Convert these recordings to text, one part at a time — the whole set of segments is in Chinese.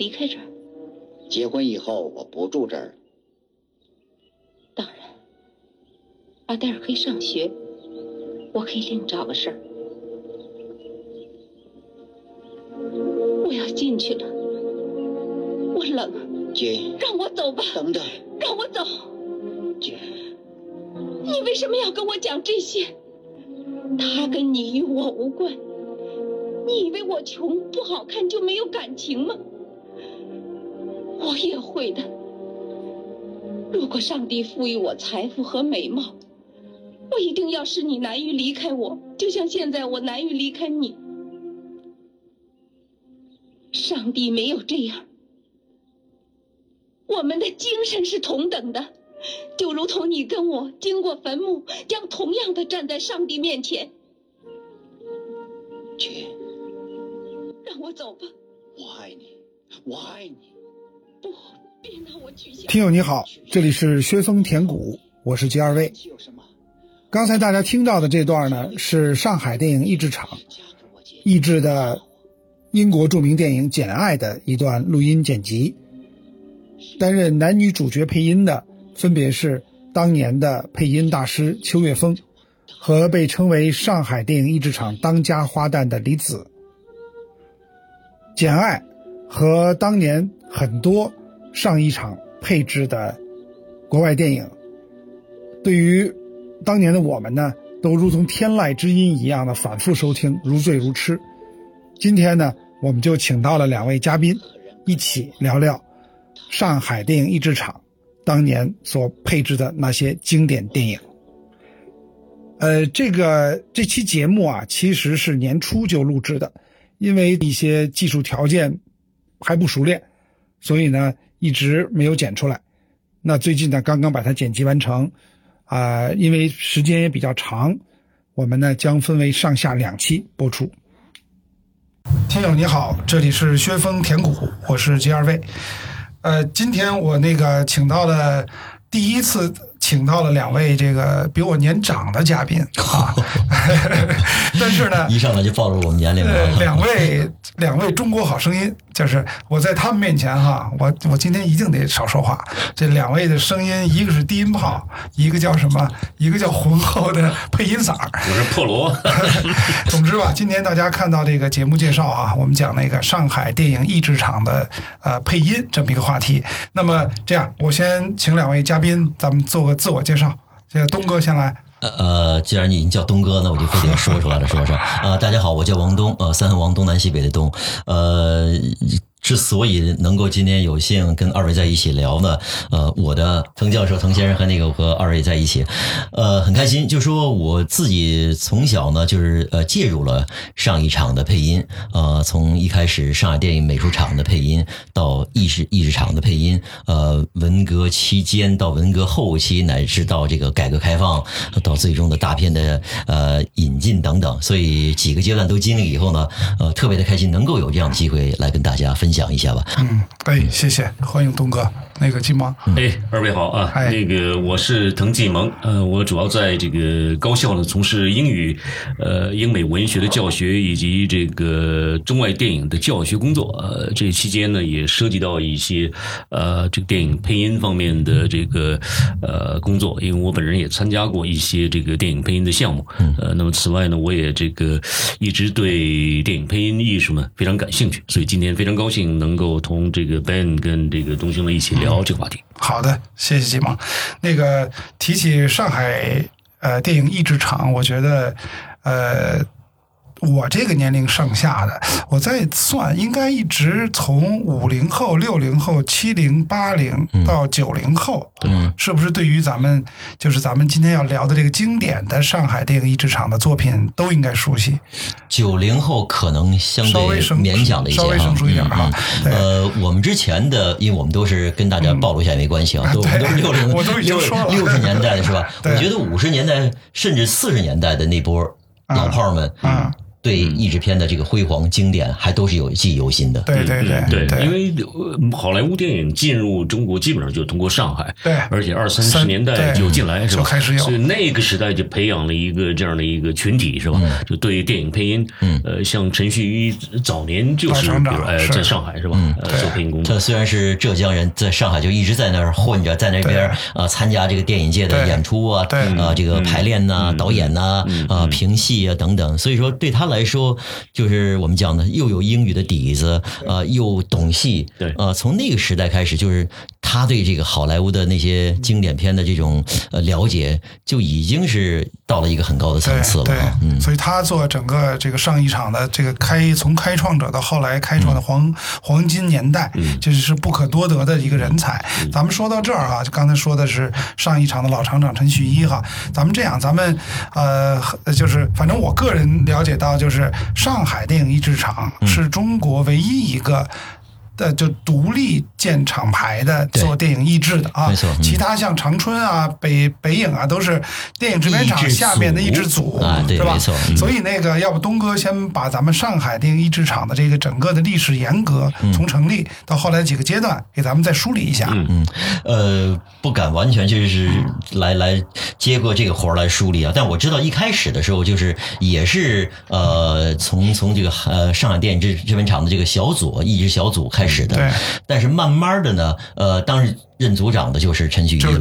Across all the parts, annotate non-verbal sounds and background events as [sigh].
离开这儿？结婚以后我不住这儿。当然，阿黛尔可以上学，我可以另找个事儿。我要进去了，我冷，姐，让我走吧，等等，让我走。姐，你为什么要跟我讲这些？他跟你与我无关。你以为我穷不好看就没有感情吗？我也会的。如果上帝赋予我财富和美貌，我一定要使你难于离开我，就像现在我难于离开你。上帝没有这样，我们的精神是同等的，就如同你跟我经过坟墓，将同样的站在上帝面前。姐，让我走吧。我爱你，我爱你。听友你好，这里是薛峰填谷，我是吉二位。刚才大家听到的这段呢，是上海电影译制厂译制的英国著名电影《简爱》的一段录音剪辑。担任男女主角配音的分别是当年的配音大师邱岳峰和被称为上海电影译制厂当家花旦的李子。《简爱》和当年很多上一场配置的国外电影，对于当年的我们呢，都如同天籁之音一样的反复收听，如醉如痴。今天呢，我们就请到了两位嘉宾，一起聊聊上海电影译制厂当年所配置的那些经典电影。呃，这个这期节目啊，其实是年初就录制的。因为一些技术条件还不熟练，所以呢一直没有剪出来。那最近呢刚刚把它剪辑完成，啊，因为时间也比较长，我们呢将分为上下两期播出。听友你好，这里是薛峰填谷，我是 G 二位。呃，今天我那个请到了第一次。请到了两位这个比我年长的嘉宾啊，[laughs] 但是呢，一上来就暴露我们年龄了。[laughs] 两位两位中国好声音，就是我在他们面前哈，我我今天一定得少说话。这两位的声音，一个是低音炮，一个叫什么？一个叫浑厚的配音嗓我是破锣。[laughs] 总之吧，今天大家看到这个节目介绍啊，我们讲那个上海电影译制厂的呃配音这么一个话题。那么这样，我先请两位嘉宾，咱们做个。自我介绍，这个东哥先来。呃，既然你已经叫东哥，那我就非得说出来了，说说。呃，大家好，我叫王东，呃，三横王东南西北的东，呃。之所以能够今天有幸跟二位在一起聊呢，呃，我的滕教授、滕先生和那个和二位在一起，呃，很开心。就说我自己从小呢，就是呃介入了上一场的配音，呃，从一开始上海电影美术厂的配音，到艺术艺术厂的配音，呃，文革期间到文革后期，乃至到这个改革开放，到最终的大片的呃引进等等，所以几个阶段都经历以后呢，呃，特别的开心，能够有这样的机会来跟大家分。讲一下吧。嗯，哎，谢谢，欢迎东哥。那个季萌，哎，二位好啊。那个我是滕继萌，呃，我主要在这个高校呢从事英语、呃英美文学的教学以及这个中外电影的教学工作。呃，这期间呢也涉及到一些呃这个电影配音方面的这个呃工作，因为我本人也参加过一些这个电影配音的项目。呃，那么此外呢，我也这个一直对电影配音艺术呢非常感兴趣，所以今天非常高兴能够同这个 Ben 跟这个东兄呢一起聊。聊这个话题，好的，谢谢季萌。那个提起上海呃电影译制厂，我觉得呃。我这个年龄上下的，我再算，应该一直从五零后、六零后、七零、八零到九零后，嗯，是不是对于咱们就是咱们今天要聊的这个经典的上海电影译制厂的作品都应该熟悉？九零后可能相对勉强的一些，稍微生疏一点哈。呃，我们之前的，因为我们都是跟大家暴露一下也没关系啊，都都是六零六六十年代的是吧？[laughs] 我觉得五十年代甚至四十年代的那波老炮儿们，嗯。对译制片的这个辉煌经典还都是有记忆犹新的。对对对对，因为好莱坞电影进入中国基本上就通过上海，对，而且二三十年代就进来是吧？开始有，所以那个时代就培养了一个这样的一个群体是吧？就对电影配音，嗯，呃，像陈旭一早年就是比如哎在上海是吧？呃，做配音工作。他虽然是浙江人，在上海就一直在那儿混着，在那边啊参加这个电影界的演出啊，啊这个排练呐、导演呐、啊评戏啊等等。所以说对他来说，就是我们讲的又有英语的底子，呃，又懂戏，对，呃，从那个时代开始，就是他对这个好莱坞的那些经典片的这种呃了解，就已经是到了一个很高的层次了。对，嗯，所以他做整个这个上一场的这个开，从开创者到后来开创的黄黄金年代，这是不可多得的一个人才。咱们说到这儿啊，就刚才说的是上一场的老厂长陈旭一哈，咱们这样，咱们呃，就是反正我个人了解到，就是上海电影译制厂是中国唯一一个。的就独立建厂牌的做电影译制的啊，没错。其他像长春啊、北北影啊，都是电影制片厂下面的译制组，是吧？所以那个，要不东哥先把咱们上海电影译制厂的这个整个的历史沿革，从成立到后来几个阶段，给咱们再梳理一下。嗯嗯。呃，不敢完全就是来来接过这个活儿来梳理啊，但我知道一开始的时候就是也是呃，从从这个呃上海电影制制片厂的这个小组一直小组开始。是的，但是慢慢的呢，呃，当时。任组长的就是陈旭一了，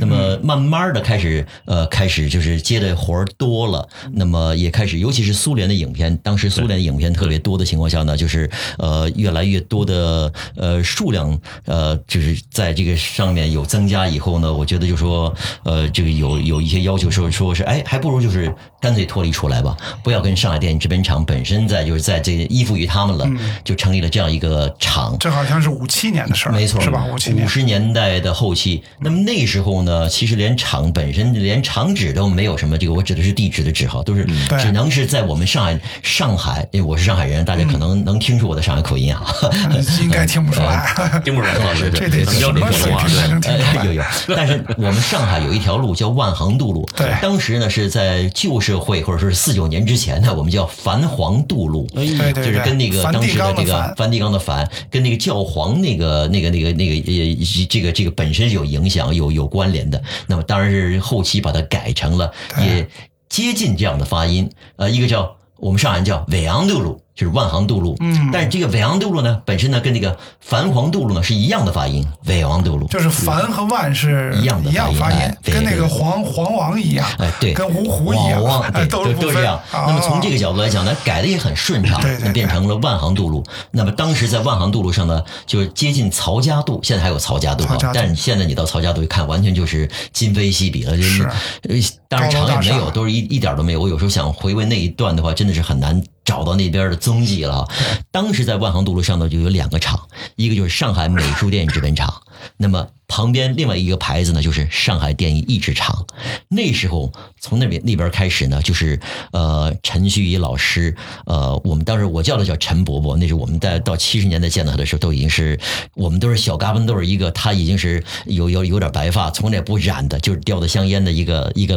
那么慢慢的开始，呃，开始就是接的活儿多了，那么也开始，尤其是苏联的影片，当时苏联的影片特别多的情况下呢，就是呃，越来越多的呃数量，呃，就是在这个上面有增加以后呢，我觉得就说，呃，这个有有一些要求说说是，哎，还不如就是干脆脱离出来吧，不要跟上海电影制片厂本身在就是在这依附于他们了，就成立了这样一个厂。这好像是五七年的事儿，没错，是吧？五七年，五十年代。代的后期，那么那时候呢，其实连厂本身连厂址都没有什么，这个我指的是地址的址哈，都是只能是在我们上海上海，因为我是上海人，大家可能能听出我的上海口音啊，应该听不出来，[laughs] 听不出来，这得什么水平才？有有，但是我们上海有一条路叫万航渡路，对，当时呢是在旧社会或者说是四九年之前呢，我们叫繁黄渡路，对对对，就是跟那个当时的这个梵蒂冈的梵，跟那个教皇那个那个那个那个呃这个。这个本身有影响、有有关联的，那么当然是后期把它改成了也接近这样的发音，呃，一个叫我们上海人叫纬昂渡路。就是万行渡路，嗯，但是这个纬航渡路呢，本身呢跟那个繁黄渡路呢是一样的发音，纬昂渡路就是繁和万是一样的发音，跟那个黄黄王一样，哎，对，跟芜湖一样，对，都都这样。那么从这个角度来讲呢，改的也很顺畅，变成了万行渡路。那么当时在万行渡路上呢，就是接近曹家渡，现在还有曹家渡啊，但是现在你到曹家渡一看，完全就是今非昔比了，就是呃，当然长也没有，都是一一点都没有。我有时候想回味那一段的话，真的是很难。找到那边的踪迹了。当时在万航渡路上头，就有两个厂，一个就是上海美术电影制片厂，那么。旁边另外一个牌子呢，就是上海电影译制厂。那时候从那边那边开始呢，就是呃陈旭仪老师，呃我们当时我叫他叫陈伯伯。那是我们在到七十年代见到他的时候，都已经是我们都是小嘎嘣豆一个，他已经是有有有点白发，从来不染的，就是叼的香烟的一个 [laughs] 一个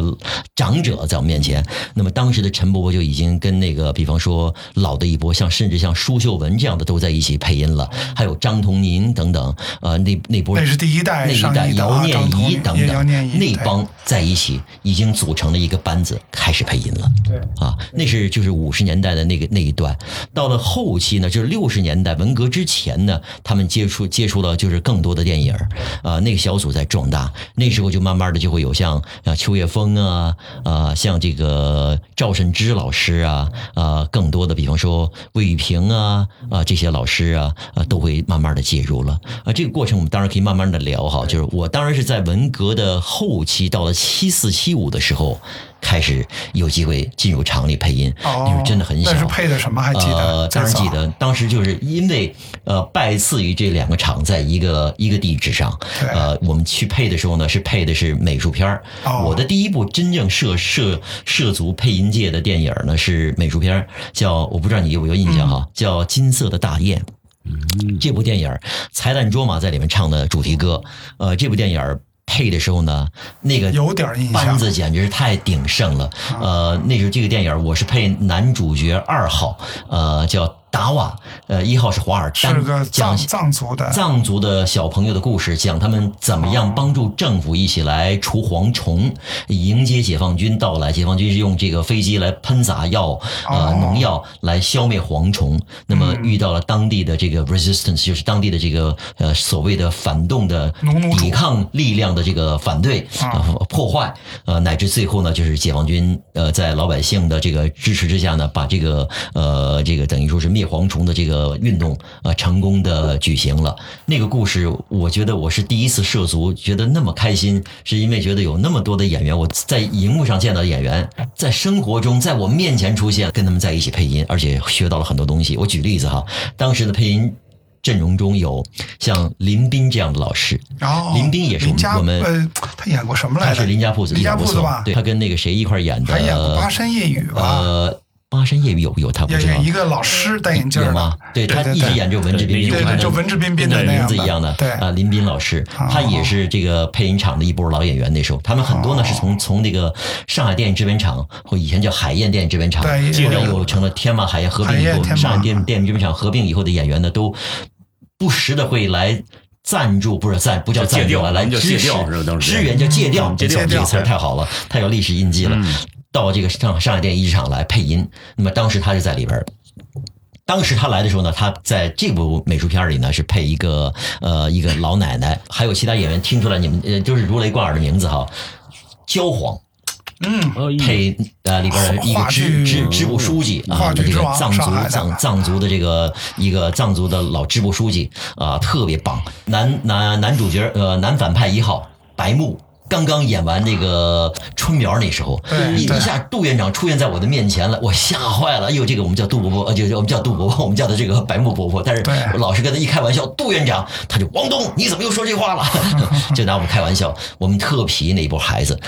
长者在我们面前。那么当时的陈伯伯就已经跟那个比方说老的一波，像甚至像舒秀文这样的都在一起配音了，还有张同宁等等，呃那那波那是第一代。那一代姚念仪等等，那帮在一起已经组成了一个班子，开始配音了。对啊，那是就是五十年代的那个那一段。到了后期呢，就是六十年代文革之前呢，他们接触接触到就是更多的电影啊，那个小组在壮大。那时候就慢慢的就会有像啊秋叶峰啊啊，像这个赵慎之老师啊啊，更多的比方说魏玉平啊啊这些老师啊啊都会慢慢的介入了啊。这个过程我们当然可以慢慢的聊。好，就是我当然是在文革的后期，到了七四七五的时候，开始有机会进入厂里配音。哦，那是真的很小。那是配的什么？还记得？呃，当然记得。当时就是因为呃，拜赐于这两个厂在一个一个地址上。呃，我们去配的时候呢，是配的是美术片儿。哦。我的第一部真正涉涉涉足配音界的电影呢，是美术片叫我不知道你有没有印象哈，叫《金色的大雁》。这部电影，才旦卓玛在里面唱的主题歌，呃，这部电影配的时候呢，那个有点印象班子简直是太鼎盛了。呃，那时候这个电影我是配男主角二号，呃，叫。达瓦，呃，一号是华尔丹，是个讲藏藏族的。藏族的小朋友的故事，讲他们怎么样帮助政府一起来除蝗虫，迎接解放军到来。解放军是用这个飞机来喷洒药，呃，农药来消灭蝗虫。那么遇到了当地的这个 resistance，就是当地的这个呃所谓的反动的抵抗力量的这个反对啊。呃破坏，呃，乃至最后呢，就是解放军呃在老百姓的这个支持之下呢，把这个呃这个等于说是灭蝗虫的这个运动呃成功的举行了。那个故事，我觉得我是第一次涉足，觉得那么开心，是因为觉得有那么多的演员，我在荧幕上见到的演员，在生活中在我面前出现，跟他们在一起配音，而且学到了很多东西。我举例子哈，当时的配音。阵容中有像林斌这样的老师，然后林斌也是我们呃，他演过什么来着？他是林家铺子，林家铺子吧？对他跟那个谁一块演的，还演过《巴山夜雨》吧？呃，巴山夜雨有有他不知道一个老师戴眼镜有吗，？对他一直演这文质彬彬，对对，就文质彬彬的那名字一样的，对啊，林斌老师，啊他也是这个配音厂的一波老演员。那时候他们很多呢哦是从从那个上海电影制片厂或以前叫海燕电影制片厂，对后来又成了天马海燕合并以后，天马上海电电影制片厂合并以后的演员呢，都不时的会来。赞助不是赞，不叫赞助了，借调来叫借支持支援叫借调，嗯借调这个词儿太好了，太有历史印记了。到这个上上海电影制厂来配音，那么当时他是在里边儿。当时他来的时候呢，他在这部美术片里呢是配一个呃一个老奶奶，还有其他演员听出来你们呃就是如雷贯耳的名字哈，焦黄嗯，呃配呃里边儿一个支支支部书记啊，这个藏族藏藏族的这个一个藏族的老支部书记啊，特别棒。男男男主角呃男反派一号白木。刚刚演完那个春苗那时候，一一下杜院长出现在我的面前了，我吓坏了。哎呦，这个我们叫杜伯伯，呃，就就我们叫杜伯伯，我们叫的这个白木伯伯。但是我老是跟他一开玩笑，杜院长，他就王东，你怎么又说这话了？[laughs] 就拿我们开玩笑。我们特皮那一波孩子，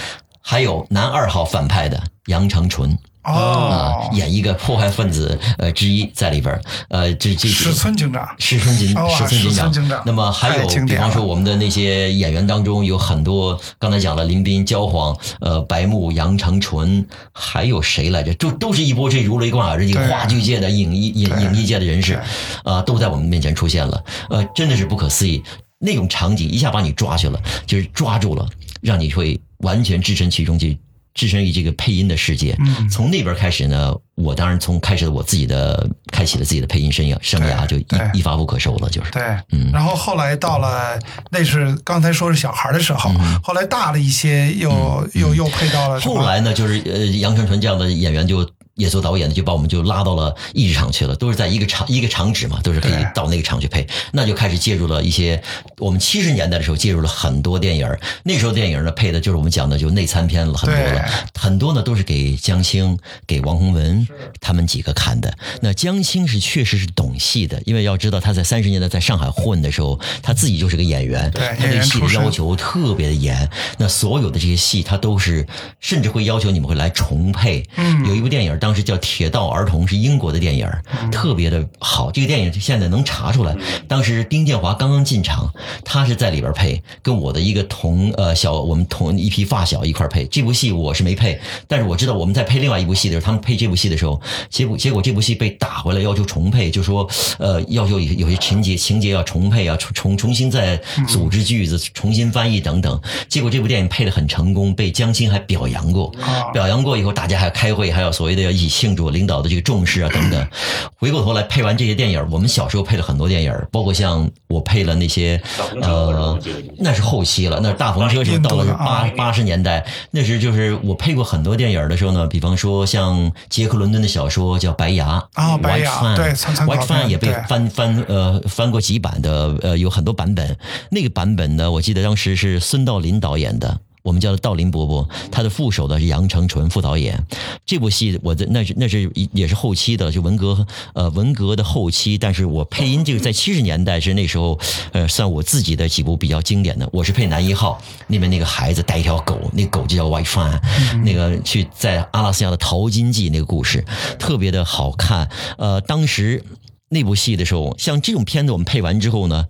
还有男二号反派的杨长纯。啊哦，，演一个破坏分子呃之一在里边儿，呃，这这石村警长，石村警哦石村警长。那么还有比方说我们的那些演员当中有很多，刚才讲了林斌、焦黄、呃白木、杨成纯，还有谁来着？就都是一波这如雷贯耳的这个话剧界的影艺影对。影艺界的人士，啊、都在我们面前出现了，呃，真的是不可思议。那种场景一下把你抓去了，就是抓住了，让你会完全置身其中去。置身于这个配音的世界，嗯。从那边开始呢，我当然从开始我自己的开启了自己的配音生涯，生涯就一一发不可收了，就是。对，嗯。然后后来到了，那是刚才说是小孩的时候，后来大了一些，又又又配到了后来呢，就是呃，杨成纯这样的演员就也做导演的，就把我们就拉到了艺术厂去了，都是在一个厂一个厂址嘛，都是可以到那个厂去配，那就开始介入了一些我们七十年代的时候介入了很多电影，那时候电影呢配的就是我们讲的就内参片了很多了，很多呢都是给江青、给王洪文他们几个看的。那江青是确实是懂戏的，因为要知道他在三十年代在上海混的时候，他自己就是个演员，对他对戏的要求特别的严。那所有的这些戏，他都是甚至会要求你们会来重配。嗯。有一部电影当时叫《铁道儿童》，是英国的电影，嗯特别的好。这个电影现在能查出来，当时丁建华刚刚进场，他是在里边配，跟我的一个同呃小我们同一批发小一块儿配。这部戏我是没配，但是我知道我们在配另外一部戏的时候，他们配这部戏的时候，结果结果这部戏被打回来，要求重配，就说呃要求有有些情节情节要重配啊，重重重新再组织句子，重新翻译等等。结果这部电影配的很成功，被江青还表扬过。啊表扬过以后，大家还开会，还有所谓的要一起庆祝领导的这个重视啊等等。[clears throat] 回过头来配完这些电影，我们小时候配了很多电影，包括像我配了那些呃，那是后期了，那是大风车是到了八八十年代，那时就是我配过很多电影的时候呢，比方说像杰克伦敦的小说叫《白牙》啊白牙对 White Fan 也被翻翻呃翻过几版的，呃有很多版本。那个版本呢，我记得当时是孙道临导演的。我们叫他道林伯伯，他的副手呢是杨成纯副导演。这部戏我的那是那是也是后期的，就文革呃文革的后期，但是我配音这个在七十年代是那时候呃算我自己的几部比较经典的。我是配男一号，那边那个孩子带一条狗，那狗就叫 Fan，、那个去在阿拉斯加的淘金记那个故事特别的好看。呃，当时那部戏的时候，像这种片子我们配完之后呢。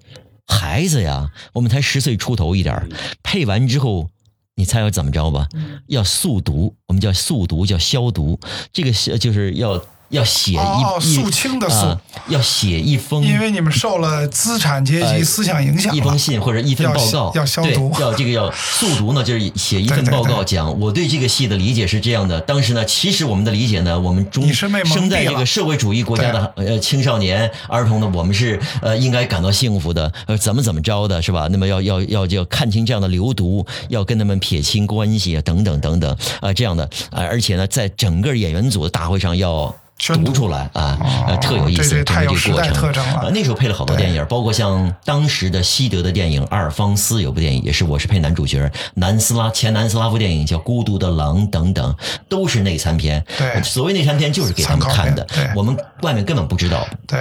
孩子呀，我们才十岁出头一点儿，配完之后，你猜要怎么着吧？要速读，我们叫速读，叫消毒。这个是就是要要写一哦一肃清的肃。啊要写一封，因为你们受了资产阶级思想影响，呃一封信或者一份报告，要要消毒。对要这个要 [laughs] 速读呢，就是写一份报告，对讲。我对这个戏的理解是这样的。当时呢，其实我们的理解呢，我们中生在这个社会主义国家的呃青少年儿童呢，我们是呃应该感到幸福的，呃怎么怎么着的是吧？那么要要要要看清这样的流毒，要跟他们撇清关系啊，等等等等啊、这样的。啊、而且呢，在整个演员组的大会上要。宣读读出来啊，呃，哦特有意思，这这整太有时代个这个过程。呃那时候配了好多电影，包括像当时的西德的电影《阿尔方斯》有部电影，也是我是配男主角，南斯拉前南斯拉夫电影叫《孤独的狼》等等，都是内参片。对所谓内参片就是给他们看的我们外面根本不知道。对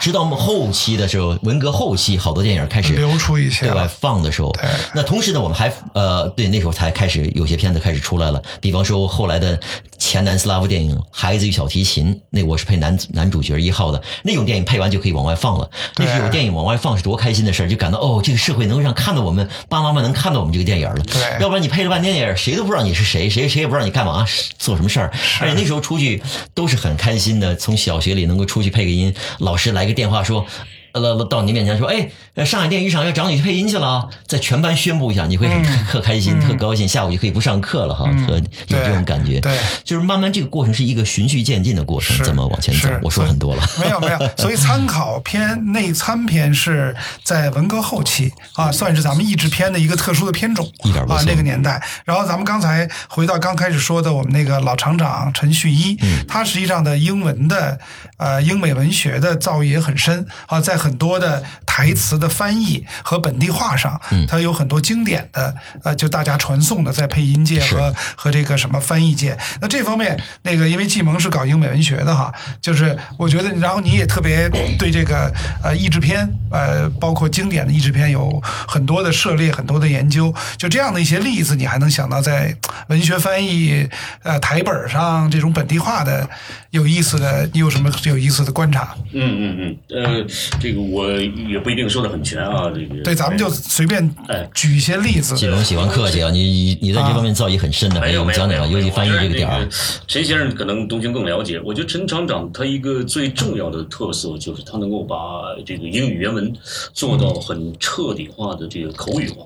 直到我们后期的时候，文革后期，好多电影开始流出一些对外，放的时候对，那同时呢，我们还呃，对那时候才开始有些片子开始出来了，比方说后来的前南斯拉夫电影《孩子与小提琴》，那我是配男男主角一号的那种电影，配完就可以往外放了。那对是有电影往外放是多开心的事儿，就感到哦，这个社会能让看到我们爸妈妈能看到我们这个电影了。对要不然你配了半天电影，谁都不知道你是谁，谁谁也不知道你干嘛做什么事儿。而且那时候出去都是很开心的，从小学里能够出去配个音，老师来个电话说。呃，到你面前说，哎，呃上海电影厂要找你去配音去了啊，在全班宣布一下，你会特开心、特高兴，下午就可以不上课了哈，特有这种感觉。对就是慢慢这个过程是一个循序渐进的过程，是怎么往前走？我说很多了。没有没 [laughs] 有，所以参考片、内参片是在文革后期啊，算是咱们译制片的一个特殊的片种啊一点不错，那个年代。然后咱们刚才回到刚开始说的，我们那个老厂长陈旭一，嗯他实际上的英文的呃英美文学的造诣也很深啊，在很多的台词的翻译和本地化上，嗯他有很多经典的呃，就大家传颂的，在配音界和和这个什么翻译界。那这方面，那个因为季蒙是搞英美文学的哈，就是我觉得，然后你也特别 [coughs] 对这个呃译制片，呃，包括经典的译制片有很多的涉猎，很多的研究。就这样的一些例子，你还能想到在文学翻译呃台本上这种本地化的有意思的，你有什么有意思的观察？嗯嗯嗯，呃，这个我也不一定说的很全啊，这个对，咱们就随便哎举一些例子。季龙喜欢客气啊，你你你在这方面造诣很深的，没有没有你讲讲尤其翻译这个点儿。陈先生可能东军更了解。我觉得陈厂长他一个最重要的特色就是他能够把这个英语原文做到很彻底化的这个口语化。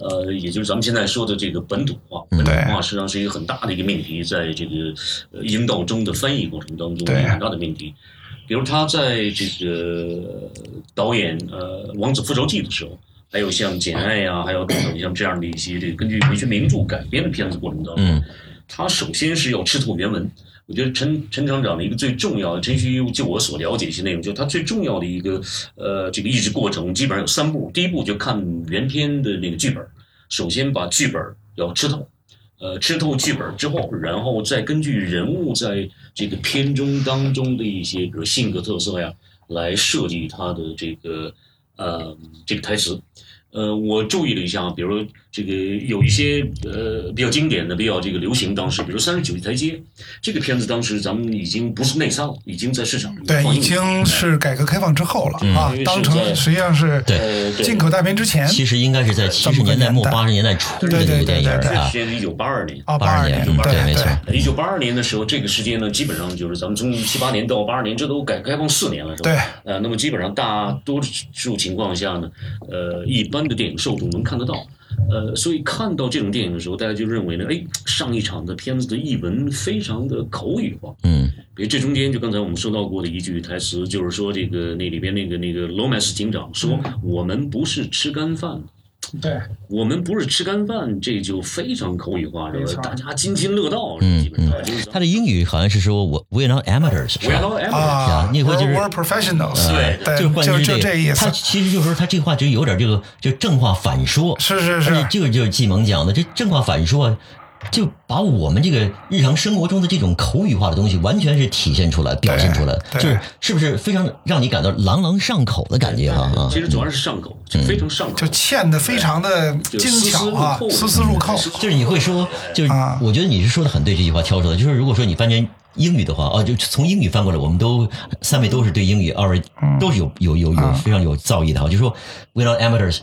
呃，也就是咱们现在说的这个本土化，本土化实际上是一个很大的一个命题，在这个呃英道中的翻译过程当中，一个很大的命题。比如他在这个导演呃《王子复仇记》的时候，还有像《简爱》呀，还有等等像这样的一些这个根据文学名著改编的片子过程当中，嗯他首先是要吃透原文。我觉得陈陈厂长的一个最重要的，陈旭，就我所了解一些内容，就是他最重要的一个呃这个译制过程，基本上有三步。第一步就看原片的那个剧本，首先把剧本要吃透，呃，吃透剧本之后，然后再根据人物在这个片中当中的一些，比如性格特色呀，来设计他的这个呃这个台词。呃，我注意了一下，比如这个有一些呃比较经典的、比较这个流行，当时比如《三十九级台阶》这个片子，当时咱们已经不是内销，已经在市场上对，已经是改革开放之后了、啊嗯，当成实际上是对进口大片之前其实应该是在七十年代末八十年代初的那个电影对对对对啊是，是一九八二年。啊，八二82年年，对嗯对没错一九八二年的时候，这个时间呢，基本上就是咱们从七八年到八二年，这都改革开放四年了，是吧？对。呃，那么基本上大多数情况下呢，呃，一般的电影受众能看得到。呃，所以看到这种电影的时候，大家就认为呢，哎，上一场的片子的译文非常的口语化。嗯比如这中间就刚才我们说到过的一句台词，就是说这个那里边那个那个罗曼斯警长说：“我们不是吃干饭的。”对，我们不是吃干饭，这就非常口语化，是没错。吧？大家津津乐道，嗯基本上就是他的英语好像是说我 we're not amateurs 啊，你会就是 we're professionals，对。对，就是换就句这就这意思。他，其实就是说他这话就有点这个就正话反说，是是是，这个就是季萌讲的，这正话反说，就把我们这个日常生活中的这种口语化的东西，完全是体现出来、表现出来，就是是不是非常让你感到朗朗上口的感觉哈啊？其实主要是上口，就非常上口就。嵌的非常的精巧啊，丝丝入扣，就是你会说，就是啊我觉得你是说的很对，这句话挑出来，就是如果说你翻成英语的话，哦，就从英语翻过来，我们都三位都是对英语二位都是有有有有非常有造诣的哈。就说 are amateurs，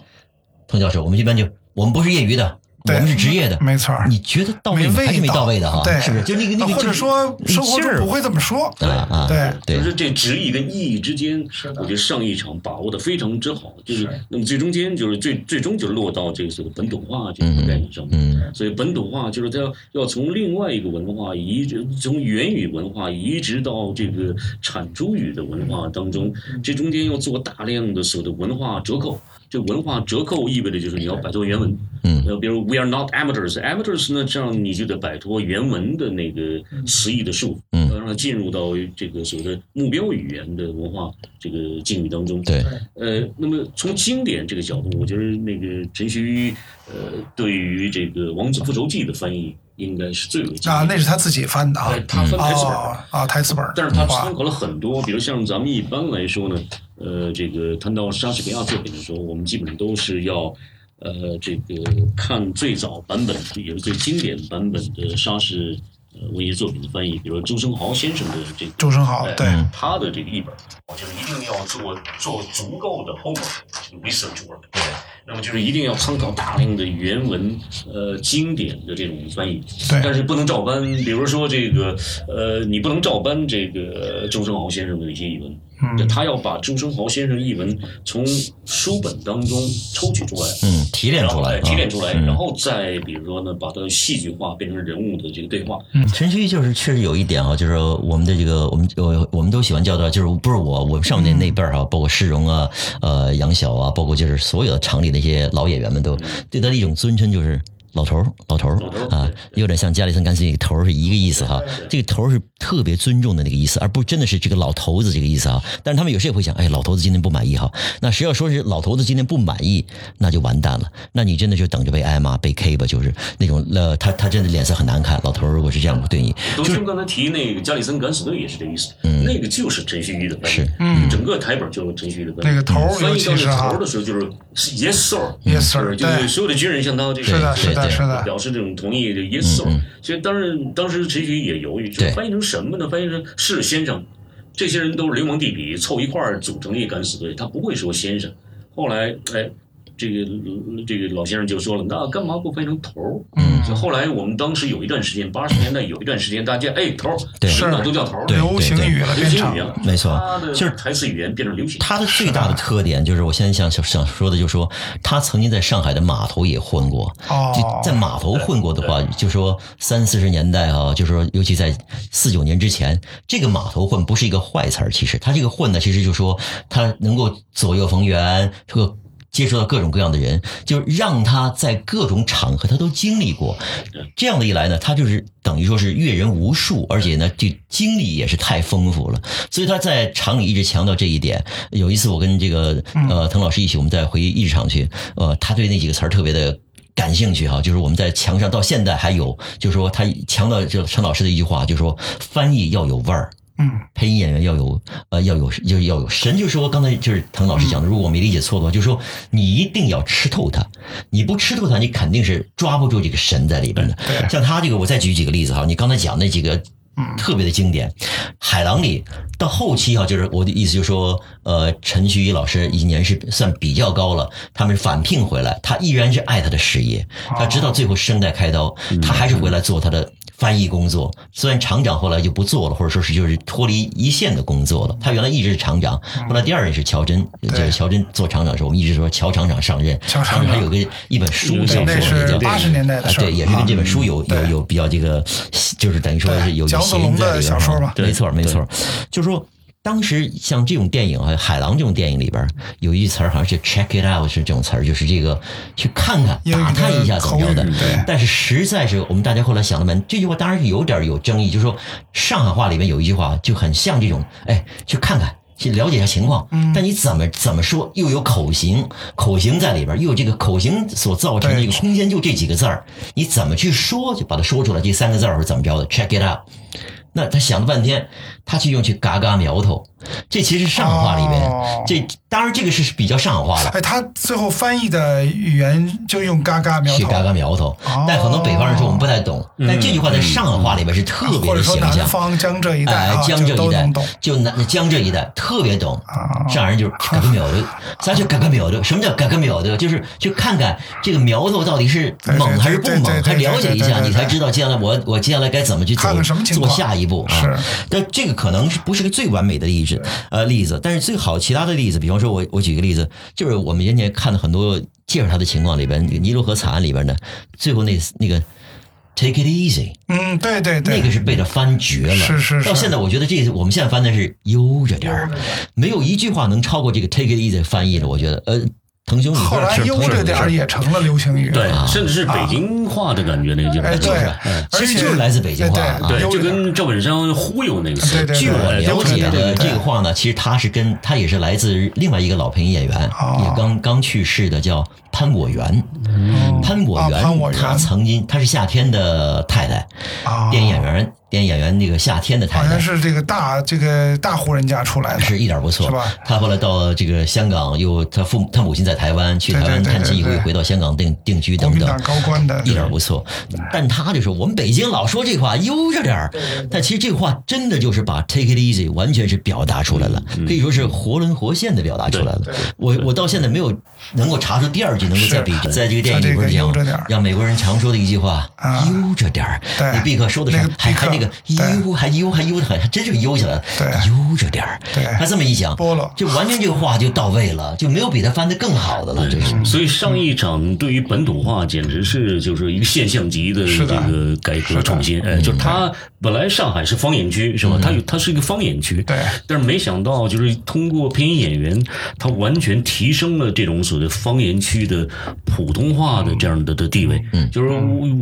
彭教授，我们一般就我们不是业余的。我们是职业的，没错。你觉得到位还是没到位的哈？对，是不是？就那个那个，或者说生活中不会这么说。对啊，对，就是这直译跟意译之间，我觉得上一场把握的非常之好。就是那么最中间就是最最终就落到这个所谓本土化这个概念上面。所以本土化就是它要要从另外一个文化移植，从原语文化移植到这个产出语的文化当中，这中间要做大量的所谓的文化折扣。这文化折扣意味着就是你要摆脱原文，嗯，呃，比如 we are not amateurs，amateurs 呢，这样你就得摆脱原文的那个词义的束缚，嗯，让它进入到这个所谓的目标语言的文化这个境遇当中。对，呃，那么从经典这个角度，我觉得那个陈旭，呃，对于这个《王子复仇记》的翻译应该是最为啊，那是他自己翻的啊，他翻台词本。啊，台词本，但是他参考了很多，比如像咱们一般来说呢。呃，这个谈到莎士比亚作品的时候，我们基本上都是要，呃，这个看最早版本，也是最经典版本的莎士呃文学作品的翻译，比如周生豪先生的这个周生豪，对他的这个译本，就是一定要做做足够的 homework research work，对。那么就是一定要参考大量的原文，呃，经典的这种翻译，但是不能照搬。比如说这个，呃，你不能照搬这个周生豪先生的一些译文。嗯，他要把周生豪先生译文从书本当中抽取出来，嗯，提炼出来，提炼出来，然后再比如说呢，把它戏剧化，变成人物的这个对话。嗯，陈旭就是确实有一点啊，就是我们的这个，我们我我们都喜欢叫他，就是不是我，我们上面那辈儿哈，包括施荣啊，呃，杨晓啊，包括就是所有的厂里那些老演员们都对他的一种尊称就是。老头儿，老头儿啊，有点像加里森·甘斯那个头儿是一个意思哈。这个头儿是特别尊重的那个意思，而不真的是这个老头子这个意思啊。但是他们有时也会想，哎，老头子今天不满意哈。那谁要说是老头子今天不满意，那就完蛋了。那你真的就等着被挨骂、被 K 吧，就是那种呃，他他真的脸色很难看。老头儿如果是这样对你，就刚才提那个加里森·敢死队也是这意思，嗯，那个就是陈旭一的翻译，是，嗯，整个台本就是陈旭一的翻译。那个头儿，翻译到那头的时候就是 Yes sir，Yes sir，就是所有的军人向他这个是的，是的，是的，表示这种。同意这 yes sir，其实当时当时陈旭也犹豫，就翻译成什么呢？翻译成是先生，这些人都是流氓地痞，凑一块儿组成一个敢死队，他不会说先生。后来，哎。这个这个老先生就说了，那干嘛不分成头儿？嗯，就后来我们当时有一段时间，八十年代有一段时间，大家哎头儿，是都叫头儿，流行语了，流行语了，没错，就是台词语言变成流行。他的最大的特点就是，我现在想想想说的，就是说他曾经在上海的码头也混过。哦，在码头混过的话，就说三四十年代啊，就是说，尤其在四九年之前，这个码头混不是一个坏词儿。其实他这个混呢，其实就说他能够左右逢源，这个。接触到各种各样的人，就让他在各种场合他都经历过，这样的一来呢，他就是等于说是阅人无数，而且呢，这经历也是太丰富了。所以他在厂里一直强调这一点。有一次我跟这个呃滕老师一起，我们在回艺场去，呃，他对那几个词儿特别的感兴趣哈，就是我们在墙上到现在还有，就是说他强调就陈老师的一句话，就是说翻译要有味儿。嗯，配音演员要有，呃，要有，就要有神。就是说，刚才就是滕老师讲的，如果我没理解错的话，就是说，你一定要吃透它，你不吃透它，你肯定是抓不住这个神在里边的。像他这个，我再举几个例子哈，你刚才讲那几个，特别的经典，《海狼》里到后期哈，就是我的意思就是说，呃，陈旭一老师已经年事算比较高了，他们返聘回来，他依然是爱他的事业，他直到最后声带开刀，他还是回来做他的。翻译工作，虽然厂长后来就不做了，或者说是就是脱离一线的工作了。他原来一直是厂长，后来第二任是乔真，就是乔真做厂长的时候，我们一直说乔厂长上任。乔厂长还有个一本书小说，也叫八十年代的对，也是跟这本书有有有比较这个，就是等于说是有谐音在里边。没错没错，就是说。当时像这种电影啊，《海狼》这种电影里边有一句词儿，好像是 “check it out” 是这种词儿，就是这个去看看、打探一下怎么着的。但是实在是我们大家后来想了蛮，这句话当然是有点有争议，就是说上海话里面有一句话就很像这种，哎，去看看，去了解一下情况。但你怎么怎么说，又有口型，口型在里边，又有这个口型所造成的这个空间，就这几个字儿，你怎么去说，就把它说出来？这三个字儿是怎么着的？“check it out”。那他想了半天，他去用去嘎嘎苗头，这其实是上海话里面，哦这当然这个是比较上海话了。哎，他最后翻译的语言就用嘎嘎苗头，去嘎嘎苗头，但很多北方人说我们不太懂，但这句话在上海话里边是特别或者说南的形象。方江浙一带江浙一带就南江浙一带特别懂啊，上海人就是嘎嘎苗头，啥叫嘎嘎苗头？什么叫嘎嘎苗头？就是去看看这个苗头到底是猛还是不猛，还了解一下，你才知道接下来我我接下来该怎么去走看看什么做下一步啊是。但这个可能是不是个最完美的例子呃例子，但是最好其他的例子，比方说我我举个例子，就是我们人家看的很多介绍他的情况里边，尼罗河惨案里边呢，最后那那个 take it easy。嗯，对对对，那个是被他翻绝了。是是是到现在，我觉得这我们现在翻的是悠着点儿，没有一句话能超过这个 take it easy 翻译的。我觉得，呃，腾兄，你后来说是悠着点儿也成了流行语。对，甚至是北京话的感觉，那个就哎，是。对就是，而且其实就是来自北京话啊。对，对，就跟赵本山忽悠那个词据我了解的悠着点儿这个话呢，其实他是跟他也是来自另外一个老配音演员，哦。也刚刚去世的，叫潘果园。嗯潘果啊潘果园，园他曾经他是夏天的太太，啊，电影演员，电影演员那个夏天的太太好像。是这个大这个大户人家出来的，是一点不错，是吧？他后来到这个香港，又他父母他母亲在台湾，去台湾探亲又回，对。对回到香港定定居等等。高官的，一点不错。但他就说我们北京老说这话悠着点儿，但其实这话真的就是把 take it easy 完全是表达出来了，嗯可以说是活灵活现的表达出来了。我我到现在没有能够查出第二句能够再比是在这个电影里边讲，让美国人常说的一句话啊。悠着点儿，对你毕克说的是还还那个悠还悠还悠的很，还真是悠起来了，悠着点儿。他这么一讲，波了就完全这个话就到位了，就没有比他翻的更好的了，这是。所以上一场对于本土化简直是就是一个现象级的这个改革创新。哎，就是他本来上海是方言区是吧？他有他是一个方言区，对但是没想到就是通过配音演员，他完全提升了这种所谓方言区的普通话的这样的的地位。嗯，就是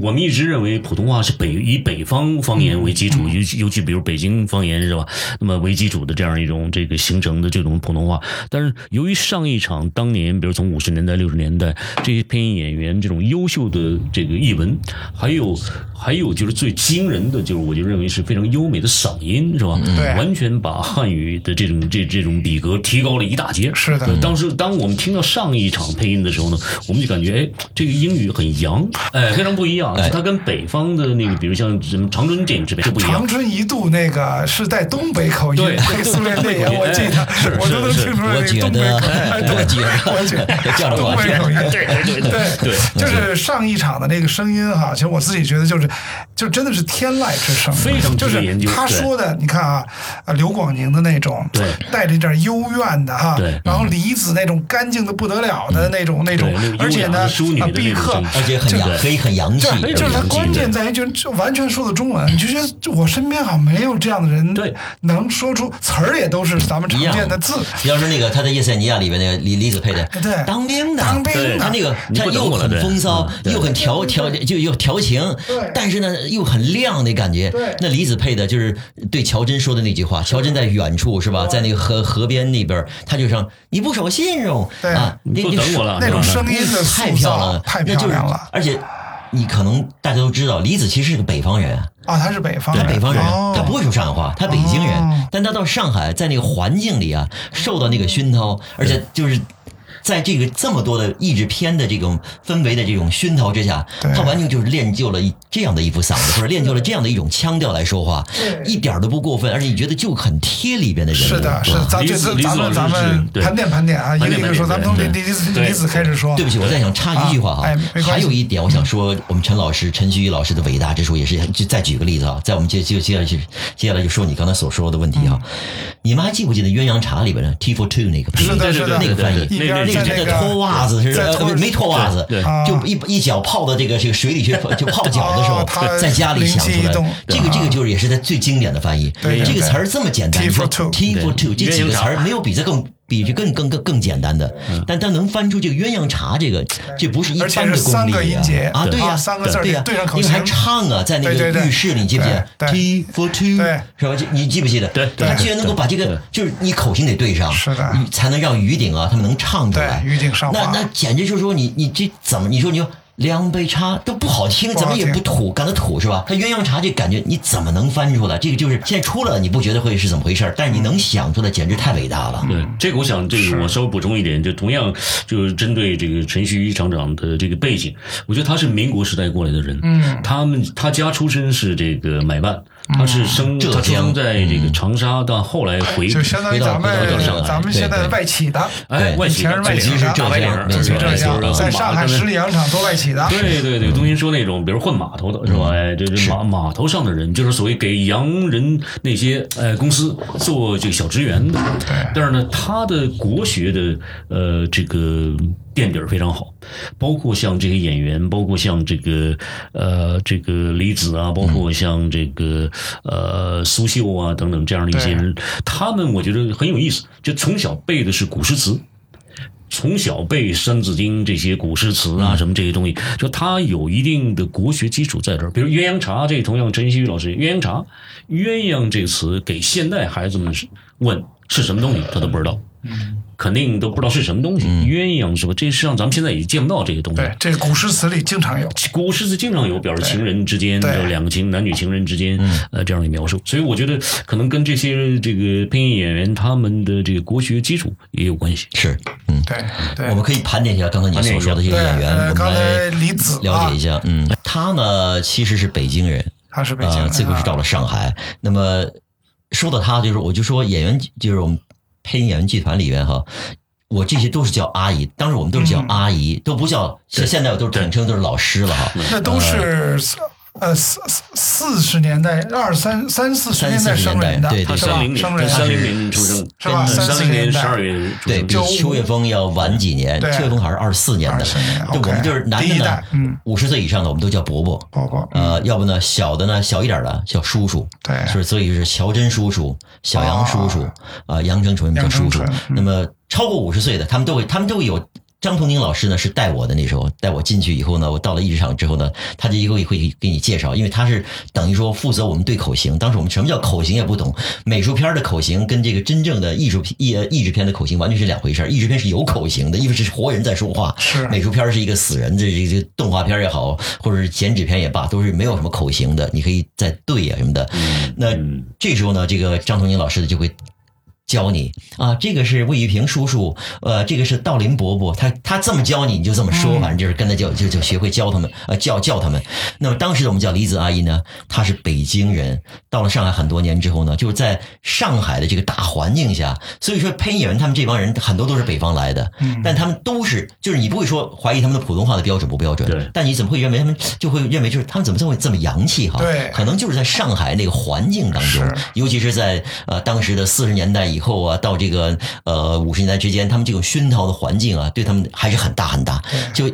我们一直认为普通话是北以北方方言为基础，尤其尤其比如北京方言是吧？那么为基础的这样一种这个形成的这种普通话，但是由于上一场当年，比如从五十年代、六十年代这些配音演员这种优秀的这个译文，还有还有就是最惊人的就是我就认为是非常优美的嗓音是吧？对完全把汉语的这种这这种比格提高了一大截。是的当时当我们听到上一场配音的时候呢，我们就感觉哎，这个英语很洋，哎，非常不一样。哎它跟北方的那个，比如像什么长春电影这不一样长。春一度那个是带东北口音，对这个苏联电影我记得，我都能听出来我觉那个东北得我觉得我觉东北口音，对对对对对就是上一场的那个声音哈，其实我自己觉得就是，就真的是天籁之声，非常就是他说的，你看啊，啊刘广宁的那种，对带着一点幽怨的哈，对然后李子那种干净的不得了的那种那种而且呢啊毕克而且很洋，可以很洋气，就是他关键在于，就就完全说的中文，你就觉得我身边好像没有这样的人，对，能说出词儿也都是咱们常见的字，比方说那个他在叶塞尼亚里边那个李李子佩的，对。当兵的，当兵的。他那个他又很风骚，又很调调，就又调情对，但是呢又很亮的感觉。对。那李子佩的就是对乔真说的那句话，乔真在远处是吧，在那个河河边那边，他就说你不守信用。对。啊，你不等我了那种声音的太漂亮了，太漂亮了。而且你可能大家都知道，李子其实是个北方人啊。啊！他是北方人，对，北方人，哦他不会说上海话，他北京人，哦但他到上海，在那个环境里啊，受到那个熏陶，而且就是。在这个这么多的译制片的这种氛围的这种熏陶之下，他完全就是练就了一这样的一副嗓子，或者练就了这样的一种腔调来说话，一点儿都不过分，而且你觉得就很贴里边的人。物。是的，是咱这次咱们咱们盘点盘点啊，一个盘点一个说，咱们从盘李李子点对。李子开始说，对不起，我再想插一句话哈啊还有一点我想说，我们陈老师陈旭宇老师的伟大之处也是，就再举个例子啊，在我们接接接下来就接下来就说你刚才所说的问题啊，你们还记不记得鸳鸯茶里边的 T for two 那个配音是的是的那个翻译，在那个脱袜子是没脱袜子就一一脚泡到这个这个水里去就泡脚的时候在家里想出来这个这个就是也是他最经典的翻译，这个词儿这么简单，T 你说 for T for two 这几个词儿没有比这更。比这更更更更简单的，但他能翻出这个鸳鸯茶，这个这不是一般的是三个功力啊！啊！对呀，啊三个字对呀，对上口因为还唱啊，在那个浴室里，你记不记？T for two，是吧？你记不记得？对对他居然能够把这个，就是你口型得对上，是的才能让于鼎啊他们能唱出来。对于鼎上话那那简直就是说你你这怎么？你说你说两杯茶都不好听，怎么也不土，感觉土是吧？他鸳鸯茶这感觉你怎么能翻出来？这个就是现在出了，你不觉得会是怎么回事？但是你能想出来，简直太伟大了。对，这个我想，这个我稍微补充一点，就同样就是针对这个陈旭一厂长的这个背景，我觉得他是民国时代过来的人，嗯，他们他家出身是这个买办。他是生，他出生在这个长沙，但后来回就相当于咱们咱们现在外企的，哎，外企是外企是大白领，就是浙江，在上海十里洋场做外企的。对对对，东新说那种，比如混码头的是吧？哎，这这码码头上的人，就是所谓给洋人那些哎公司做这个小职员的。但是呢，他的国学的呃这个。垫底儿非常好，包括像这些演员，包括像这个呃这个李子啊，包括像这个呃苏绣啊等等这样的一些人，他们我觉得很有意思，就从小背的是古诗词，从小背《三字经》这些古诗词啊什么这些东西，就他有一定的国学基础在这儿。比如鸳鸯茶，这同样陈希玉老师，鸳鸯茶，鸳鸯这个词给现代孩子们问是什么东西，他都不知道。嗯。肯定都不知道是什么东西，鸳鸯是吧？这实际上咱们现在也见不到这些东西。对，这古诗词里经常有，古诗词经常有表示情人之间的两个情男女情人之间呃这样的描述。所以我觉得可能跟这些这个配音演员他们的这个国学基础也有关系。是，嗯，对，对我们可以盘点一下刚才你所说的这些演员，我们来了解一下。嗯，他呢其实是北京人，他是北京人，这回是到了上海。那么说到他，就是我就说演员就是我们。配音演员剧团里边哈，我这些都是叫阿姨，当时我们都是叫阿姨，都不叫，现在我都是统称都是老师了哈。那都是。呃，四四四十年代，二三三四十年代生人的，对对，三零年，三零年出生，是吧？三四年十二月，对，比邱岳峰要晚几年，邱岳峰好像是二四年的，就我们就是男的呢，五十岁以上的我们都叫伯伯，伯伯，呃，要不呢小的呢小一点的叫叔叔，对，是所以是乔真叔叔、小杨叔叔啊，杨成纯叫叔叔，那么超过五十岁的他们都会，他们都会有。张同宁老师呢是带我的，那时候带我进去以后呢，我到了艺术场之后呢，他就一个也会给你介绍，因为他是等于说负责我们对口型。当时我们什么叫口型也不懂，美术片的口型跟这个真正的艺术艺艺术片的口型完全是两回事。艺术片是有口型的，因为是活人在说话；是美术片是一个死人，这这这动画片也好，或者是剪纸片也罢，都是没有什么口型的，你可以再对呀什么的。那这时候呢，这个张同宁老师就会。教你啊，这个是魏玉平叔叔，呃，这个是道林伯伯，他他这么教你，你就这么说，反正就是跟他就，就就学会教他们，呃，教教他们。那么当时我们叫李子阿姨呢，她是北京人，到了上海很多年之后呢，就是在上海的这个大环境下，所以说配音演员他们这帮人很多都是北方来的，但他们都是，就是你不会说怀疑他们的普通话的标准不标准，但你怎么会认为他们就会认为就是他们怎么这么这么洋气哈？对，可能就是在上海那个环境当中，尤其是在呃当时的四十年代。以后啊，到这个呃五十年代之间，他们这种熏陶的环境啊，对他们还是很大很大，就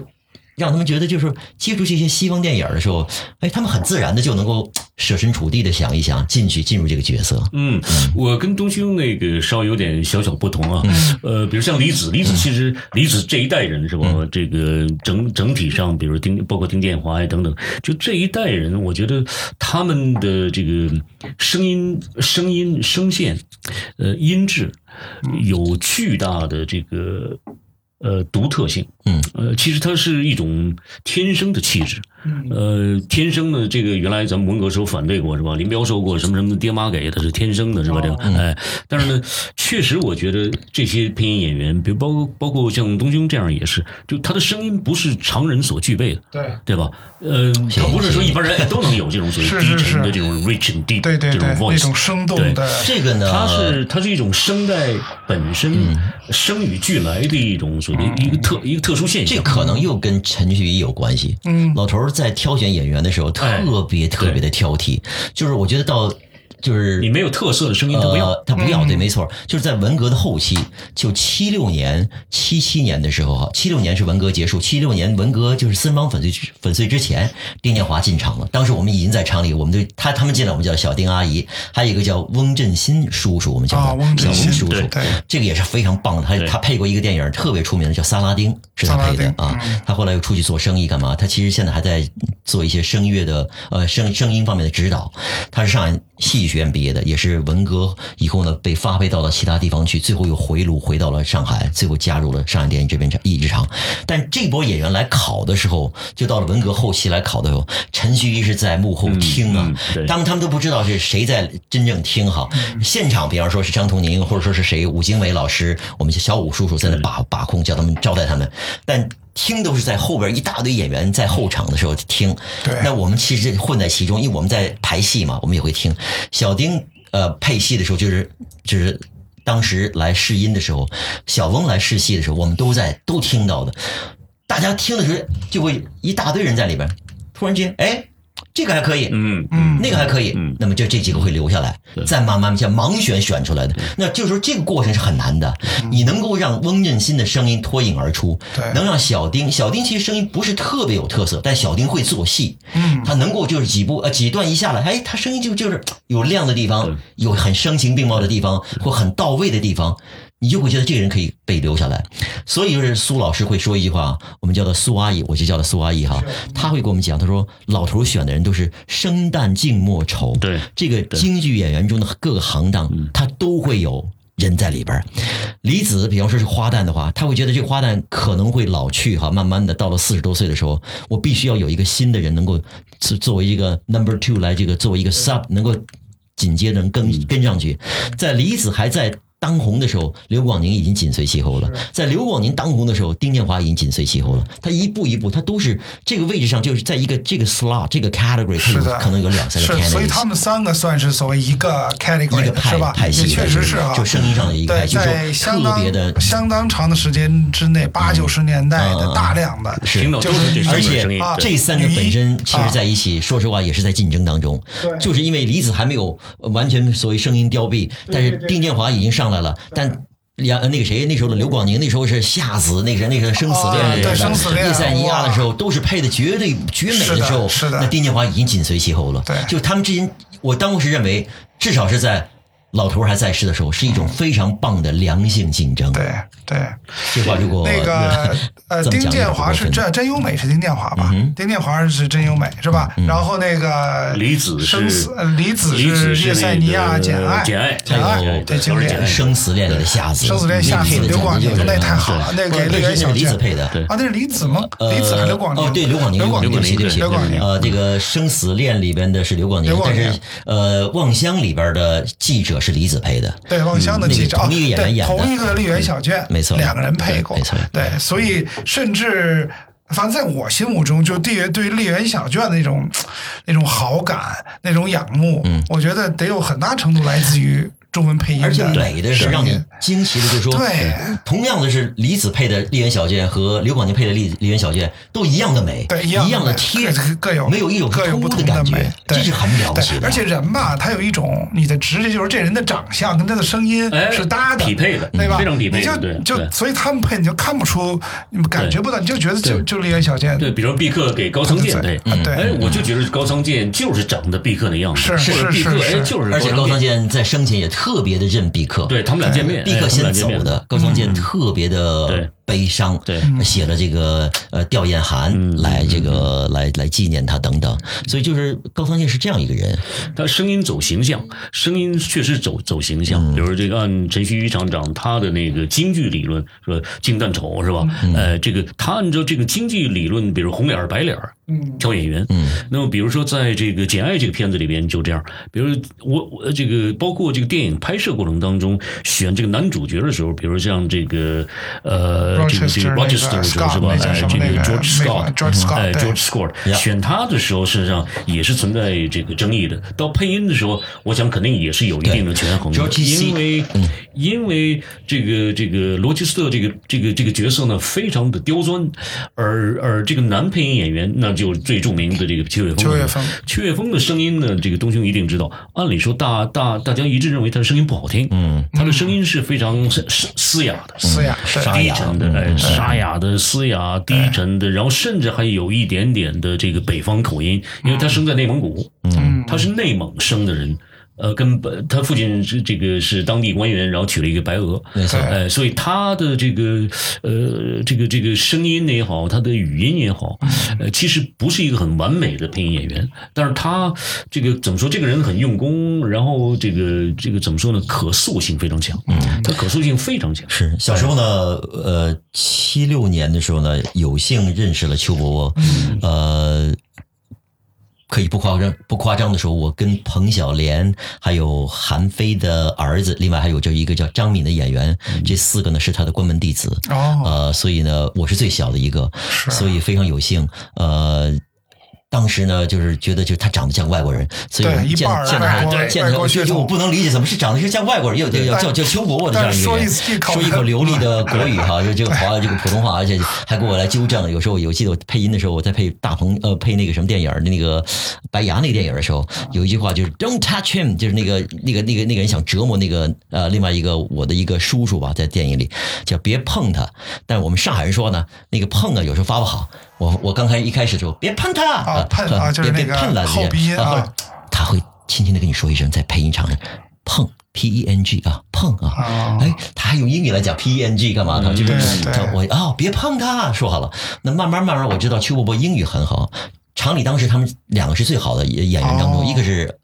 让他们觉得就是接触这些西方电影的时候，哎，他们很自然的就能够 [tsk] 设身处地的想一想，进去进入这个角色。嗯，我跟东兄那个稍微有点小小不同啊。呃，比如像李子，李子其实李子这一代人是吧？这个整整体上，比如丁，包括丁建华呀等等，就这一代人，我觉得他们的这个声音、声音、声线。呃，音质有巨大的这个呃独特性，嗯，呃，其实它是一种天生的气质。呃，天生的这个原来咱们文革时候反对过是吧？林彪说过什么什么爹妈给的是天生的是吧？这个哎，但是呢，确实我觉得这些配音演员，比如包括包括像东兄这样也是，就他的声音不是常人所具备的，对。对吧？呃，他不是说一般人都能有这种所谓低沉的这种 rich and deep 这种 voice，那种生动的。这个呢，它是它是一种声带本身生与俱来的一种所谓一个特一个特殊现象。这可能又跟陈旭有关系，嗯，老头儿。在挑选演员的时候，特别特别的挑剔，就是我觉得到。就是你没有特色的声音，他不要，他不要，对，没错，就是在文革的后期，就七六年、七七年的时候哈，七六年是文革结束，七六年文革就是四人帮粉碎粉碎之前，丁建华进场了。当时我们已经在厂里，我们对他他们进来，我们叫小丁阿姨，还有一个叫翁振新叔叔，我们叫他小翁叔叔，这个也是非常棒的。他他配过一个电影特别出名的，叫《萨拉丁》，是他配的啊。他后来又出去做生意干嘛？他其实现在还在做一些声乐的呃声声音方面的指导。他是上海戏剧学院毕业的，也是文革以后呢被发配到了其他地方去，最后又回炉回到了上海，最后加入了上海电影制片厂译制厂。但这波演员来考的时候，就到了文革后期来考的时候，陈旭一是在幕后听啊，当他们都不知道是谁在真正听哈。现场，比方说是张同宁，或者说是谁，武经纬老师，我们小武叔叔在那把把控，叫他们招待他们，但。听都是在后边一大堆演员在后场的时候听，那我们其实混在其中，因为我们在排戏嘛，我们也会听。小丁呃配戏的时候，就是就是当时来试音的时候，小翁来试戏的时候，我们都在都听到的。大家听的时候就会一大堆人在里边，突然间哎。这个还可以，嗯嗯，那个还可以，嗯，那么就这几个会留下来，再慢慢像盲选选出来的，那就是说这个过程是很难的。你能够让翁振新的声音脱颖而出，对，能让小丁，小丁其实声音不是特别有特色，但小丁会做戏，嗯，他能够就是几部呃几段一下来，哎，他声音就就是有亮的地方，有很声情并茂的地方，或很到位的地方。你就会觉得这个人可以被留下来，所以就是苏老师会说一句话，我们叫做苏阿姨，我就叫她苏阿姨哈。他会给我们讲，他说老头选的人都是生旦净末丑，对这个京剧演员中的各个行当，他都会有人在里边。李子，比方说是花旦的话，他会觉得这个花旦可能会老去哈，慢慢的到了四十多岁的时候，我必须要有一个新的人能够作作为一个 number two 来这个作为一个 sub 能够紧接着跟跟上去，在李子还在。当红的时候，刘广宁已经紧随其后了。在刘广宁当红的时候，丁建华已经紧随其后了。他一步一步，他都是这个位置上，就是在一个这个 slot 这个 category，他有可能有两三个 category。所以他们三个算是所谓一个 category，一个派吧？派系，确实是啊，就声音上的一个派系，在相当特别的相当长的时间之内，八九十年代的大量的，是就是而且这三个本身其实在一起，说实话也是在竞争当中。就是因为李子还没有完全所谓声音凋敝，但是丁建华已经上来了，但。两那个谁那时候的刘广宁那时候是夏子那个那个生死恋对生死恋叶塞尼亚的时候都是配的绝对绝美的时候，是的，那丁建华已经紧随其后了。对，就他们之间，我当时认为至少是在。老头还在世的时候，是一种非常棒的良性竞争。对对，这话如果那个呃，丁建华是真真优美是丁建华吧？丁建华是真优美是吧？然后那个李子生死李子是叶塞尼亚简爱简爱简爱对经典生死恋里的夏子生死恋夏子刘广宁那太好了，那给李元小李子配的啊，那是李子吗？李子还是刘广宁？哦，对，刘广宁，刘广宁，刘广宁。呃，这个生死恋里边的是刘广宁，但是呃，望乡里边的记者是李子配的。对望乡的记者，同一个演员演的，同一个丽园小卷，没错，两个人配过，没错，对，所以甚至，反正在我心目中，就对对丽园小卷的那种那种好感，那种仰慕，嗯，我觉得得有很大程度来自于。中文配音，而且美的是让你惊奇的，就是说，对，同样的是李子配的《丽园小贱》和刘广宁配的《丽丽园小贱》都一样的美，对，一样的贴，各有没有一种各有不同的美，这是很了不起的。而且人吧，他有一种你的直觉，就是这人的长相跟他的声音是搭的，匹配的，对吧？非常匹配。你就就所以他们配你就看不出，你感觉不到，你就觉得就就丽园小贱。对，比如毕克给高仓健配，对，哎，我就觉得高仓健就是长得毕克的样子，是是是，哎，就是而且高仓健在生前也特别的认毕。克，对他们俩见面，毕克先走的，高仓健特别的悲伤，对，写了这个呃吊唁函来这个来来纪念他等等，所以就是高仓健是这样一个人，他声音走形象，声音确实走走形象，比如这个按陈旭厂长他的那个京剧理论说京旦丑是吧？呃，这个他按照这个京剧理论，比如红脸白脸嗯，挑演员，嗯，那么比如说在这个《简爱》这个片子里边就这样，比如我我这个包括这个电影拍摄过程当中选这个男主角的时候，比如像这个呃这个这个 Rochester 是吧？哎，这个 George Scott，哎 George Scott 选他的时候，事实上也是存在这个争议的。到配音的时候，我想肯定也是有一定的权衡的，因为因为这个这个罗切斯特这个这个这个角色呢非常的刁钻，而而这个男配音演员那。就最著名的这个邱岳峰，邱岳峰，邱岳峰的声音呢，这个东兄一定知道。按理说，大大大家一致认为他的声音不好听，嗯，他的声音是非常嘶嘶哑的，嘶哑、低沉的，哎，沙哑的、嘶哑、低沉的，然后甚至还有一点点的这个北方口音，因为他生在内蒙古，嗯，他是内蒙生的人。呃，跟本他父亲是这个是当地官员，然后娶了一个白俄，没错呃，所以他的这个呃这个这个声音也好，他的语音也好，呃，其实不是一个很完美的配音演员，但是他这个怎么说，这个人很用功，然后这个这个怎么说呢，可塑性非常强，嗯，他可塑性非常强，是小时候呢，呃，七六年的时候呢，有幸认识了邱伯伯，呃。可以不夸张，不夸张的说，我跟彭小莲还有韩非的儿子，另外还有这一个叫张敏的演员，这四个呢是他的关门弟子。哦，呃，所以呢，我是最小的一个，是所以非常有幸，呃。当时呢，就是觉得就他长得像外国人，所以我见半见外国他见他，外国血统就就我不能理解怎么是长得是像外国人，又又要叫叫邱伯伯的这样一个人，[laughs] 说一口流利的国语哈，[laughs] 就这个华这个普通话，而且还给我来纠正。有时候我记得我配音的时候，我在配大鹏呃配那个什么电影儿那个白牙那个电影儿的时候，有一句话就是 "Don't touch him"，就是那个那个那个那个人想折磨那个呃另外一个我的一个叔叔吧，在电影里叫别碰他。但是我们上海人说呢，那个碰啊有时候发不好。我我刚开一开始说别碰他！啊碰啊就是别别那个碰了，后鼻音啊他会轻轻的跟你说一声，在配音场上碰 P E N G 啊碰啊，啊。哎，他还用英语来讲 P E N G 干嘛？呢？就是对对。他我哦别碰他，说好了。那慢慢慢慢我知道邱伯伯英语很好，厂里当时他们两个是最好的演演员当中，哦。一个是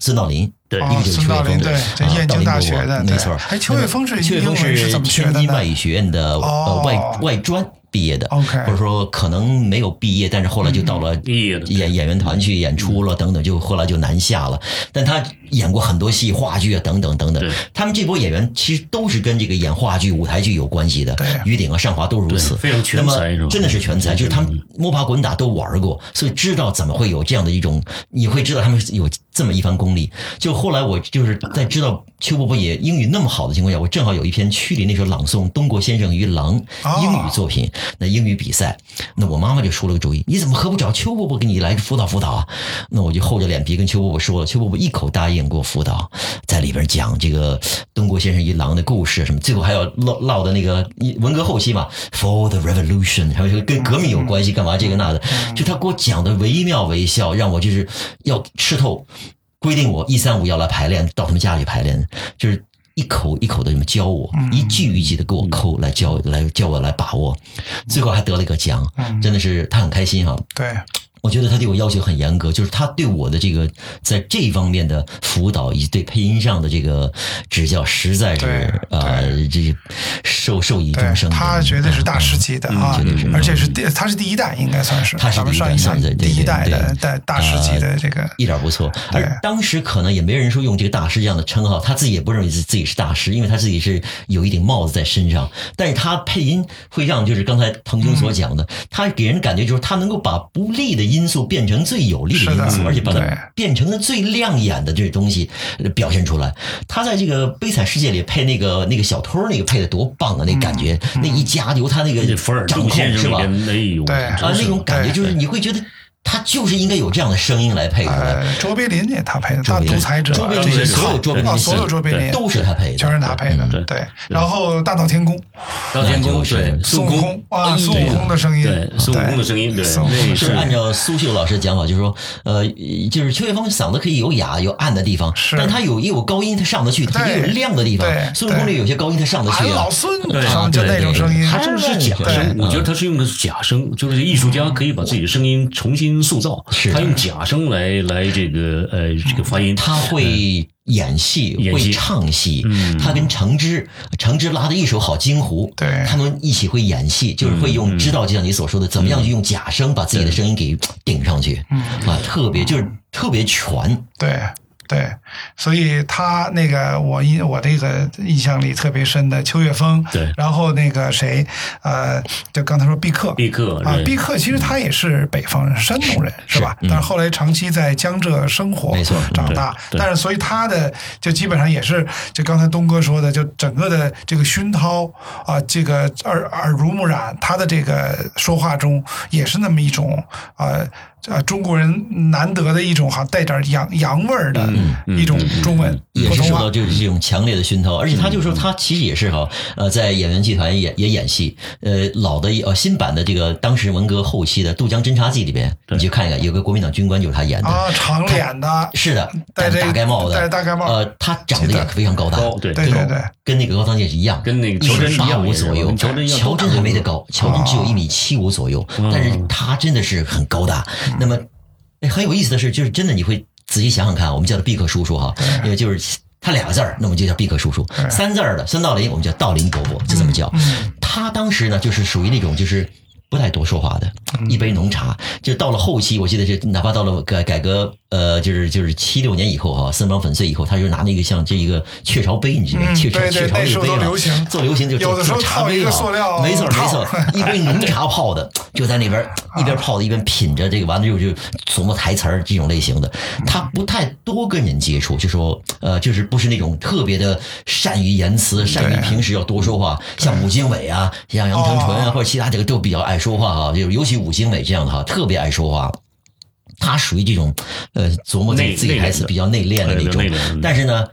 孙道林。对。哦一个就是邱岳峰，对啊燕京大学的对。道临伯伯没错。哎邱岳峰是邱岳峰是天津外语学院的哦。呃外外专毕业的 OK 或者说可能没有毕业，但是后来就到了毕业的演演员团去演出了等等，就后来就南下了。但他演过很多戏，话剧啊等等等等。他们这波演员其实都是跟这个演话剧、舞台剧有关系的对，于鼎啊、尚华都如此，非常全那么才真的是全才，就是他们摸爬滚打都玩过，所以知道怎么会有这样的一种，你会知道他们有这么一番功力。就后来我就是在知道邱伯伯也英语那么好的情况下，我正好有一篇区里那时候朗诵东郭先生与狼哦英语作品，那英语比赛，那我妈妈就出了个主意，你怎么何不找邱伯伯给你来辅导辅导啊？那我就厚着脸皮跟邱伯伯说了，邱伯伯一口答应给我辅导，在里边讲这个东郭先生与狼的故事什么，最后还要唠唠的那个文革后期嘛，For the Revolution，还有说跟革命有关系，干嘛这个那的，就他给我讲的惟妙惟肖，让我就是要吃透。规定我一三五要来排练，到他们家里排练，就是一口一口的这么教我，一句一句的给我抠，来教来教我来把握，最后还得了一个奖，真的是他很开心哈、对我觉得他对我要求很严格，就是他对我的这个在这方面的辅导以及对配音上的这个指教，实在是呃，这受受益终生。他绝对是大师级的啊绝对是，而且是第他是第一代，应该算是他是咱们第一代上第一代对的对大大师级的这个一点不错。而当时可能也没人说用这个大师这样的称号，他自己也不认为自自己是大师，因为他自己是有一顶帽子在身上。但是他配音会让，就是刚才腾兄所讲的，嗯他给人感觉就是他能够把不利的因素变成最有利的因素，而且把它变成了最亮眼的这东西呃表现出来。他在这个《悲惨世界》里配那个那个小偷那个配的多棒啊！那感觉，嗯那一家由他那个掌控是吧？啊，那种感觉就是你会觉得他就是应该有这样的声音来配出来。呃卓别林也他配的，大卓别林独裁者卓别林所有卓别林卓别林都是他配的，全是他配的嗯，对对。然后大闹天宫，大闹天宫是对孙悟悟空啊，哎孙悟空的声音，对孙悟空的声音对那是按照苏秀老师讲法，就是说，呃，就是邱岳峰嗓子可以有哑有暗的地方，是。但他有也有高音，他上得去，他也有亮的地方。孙悟空里有些高音他上得去啊。老。孙，对。上就那种声音，他这个是假声，我觉得他是用的是假声，就是艺术家可以把自己的声音重新塑造，是。他用假声来来这个呃这个发音，他会演戏，会唱戏。嗯。他跟程之，程之拉的一手好京胡，对。他们一起会演戏，就是会用知道，就像你所说的，怎么样去用假声把自己的声音给顶上去，啊，特别就是特别全。对对，所以他那个我印我这个印象里特别深的邱岳峰，对然后那个谁，呃，就刚才说毕克，毕克啊，毕克其实他也是北方人，山东人是吧？但是后来长期在江浙生活，没错长大。但是所以他的就基本上也是，就刚才东哥说的，就整个的这个熏陶啊，这个耳耳濡目染，他的这个说话中也是那么一种呃呃中国人难得的一种哈带点洋洋味儿的一种中文也是受到普通话。就是这种强烈的熏陶，而且他就说他其实也是哈，呃，在演员集团也也演戏，呃，老的呃新版的这个当时文革后期的《渡江侦察记》里边，你去看一看，有个国民党军官就是他演的，啊，长脸的，是的，戴大盖帽的，戴大盖帽呃，他长得也非常高大，高对对对对，跟那个高仓健是一样，跟那个乔真一八样五左右，乔真一乔真还没得高，乔真只有一米七五左右，但是他真的是很高大。那么，哎，很有意思的是，就是真的你会仔细想想看，我们叫他毕克叔叔哈，因为就是。他俩个字儿，那我们就叫毕克叔叔；三字儿的孙道临，我们叫道林伯伯，就这么叫。他当时呢，就是属于那种就是不太多说话的，一杯浓茶。就到了后期，我记得是哪怕到了改改革，呃，就是就是七六年以后哈，四方粉碎以后，他就拿那个像这一个雀巢杯，你知道吗？嗯雀巢雀巢那时候那个杯啊都流行。做流行就有的时候做茶杯啊。个塑料没错没错，[laughs] 一杯浓茶泡的，就在那边一边泡的一边品着这个，完了之后就琢磨台词儿这种类型的。他不太多跟人接触，就说呃，就是不是那种特别的善于言辞，善于平时要多说话，像武经伟啊，像杨长纯啊，哦或者其他这个都比较爱说话啊，就尤其武兴伟这样的哈，特别爱说话。他属于这种，呃，琢磨自己自己台词比较内敛的那种但是呢，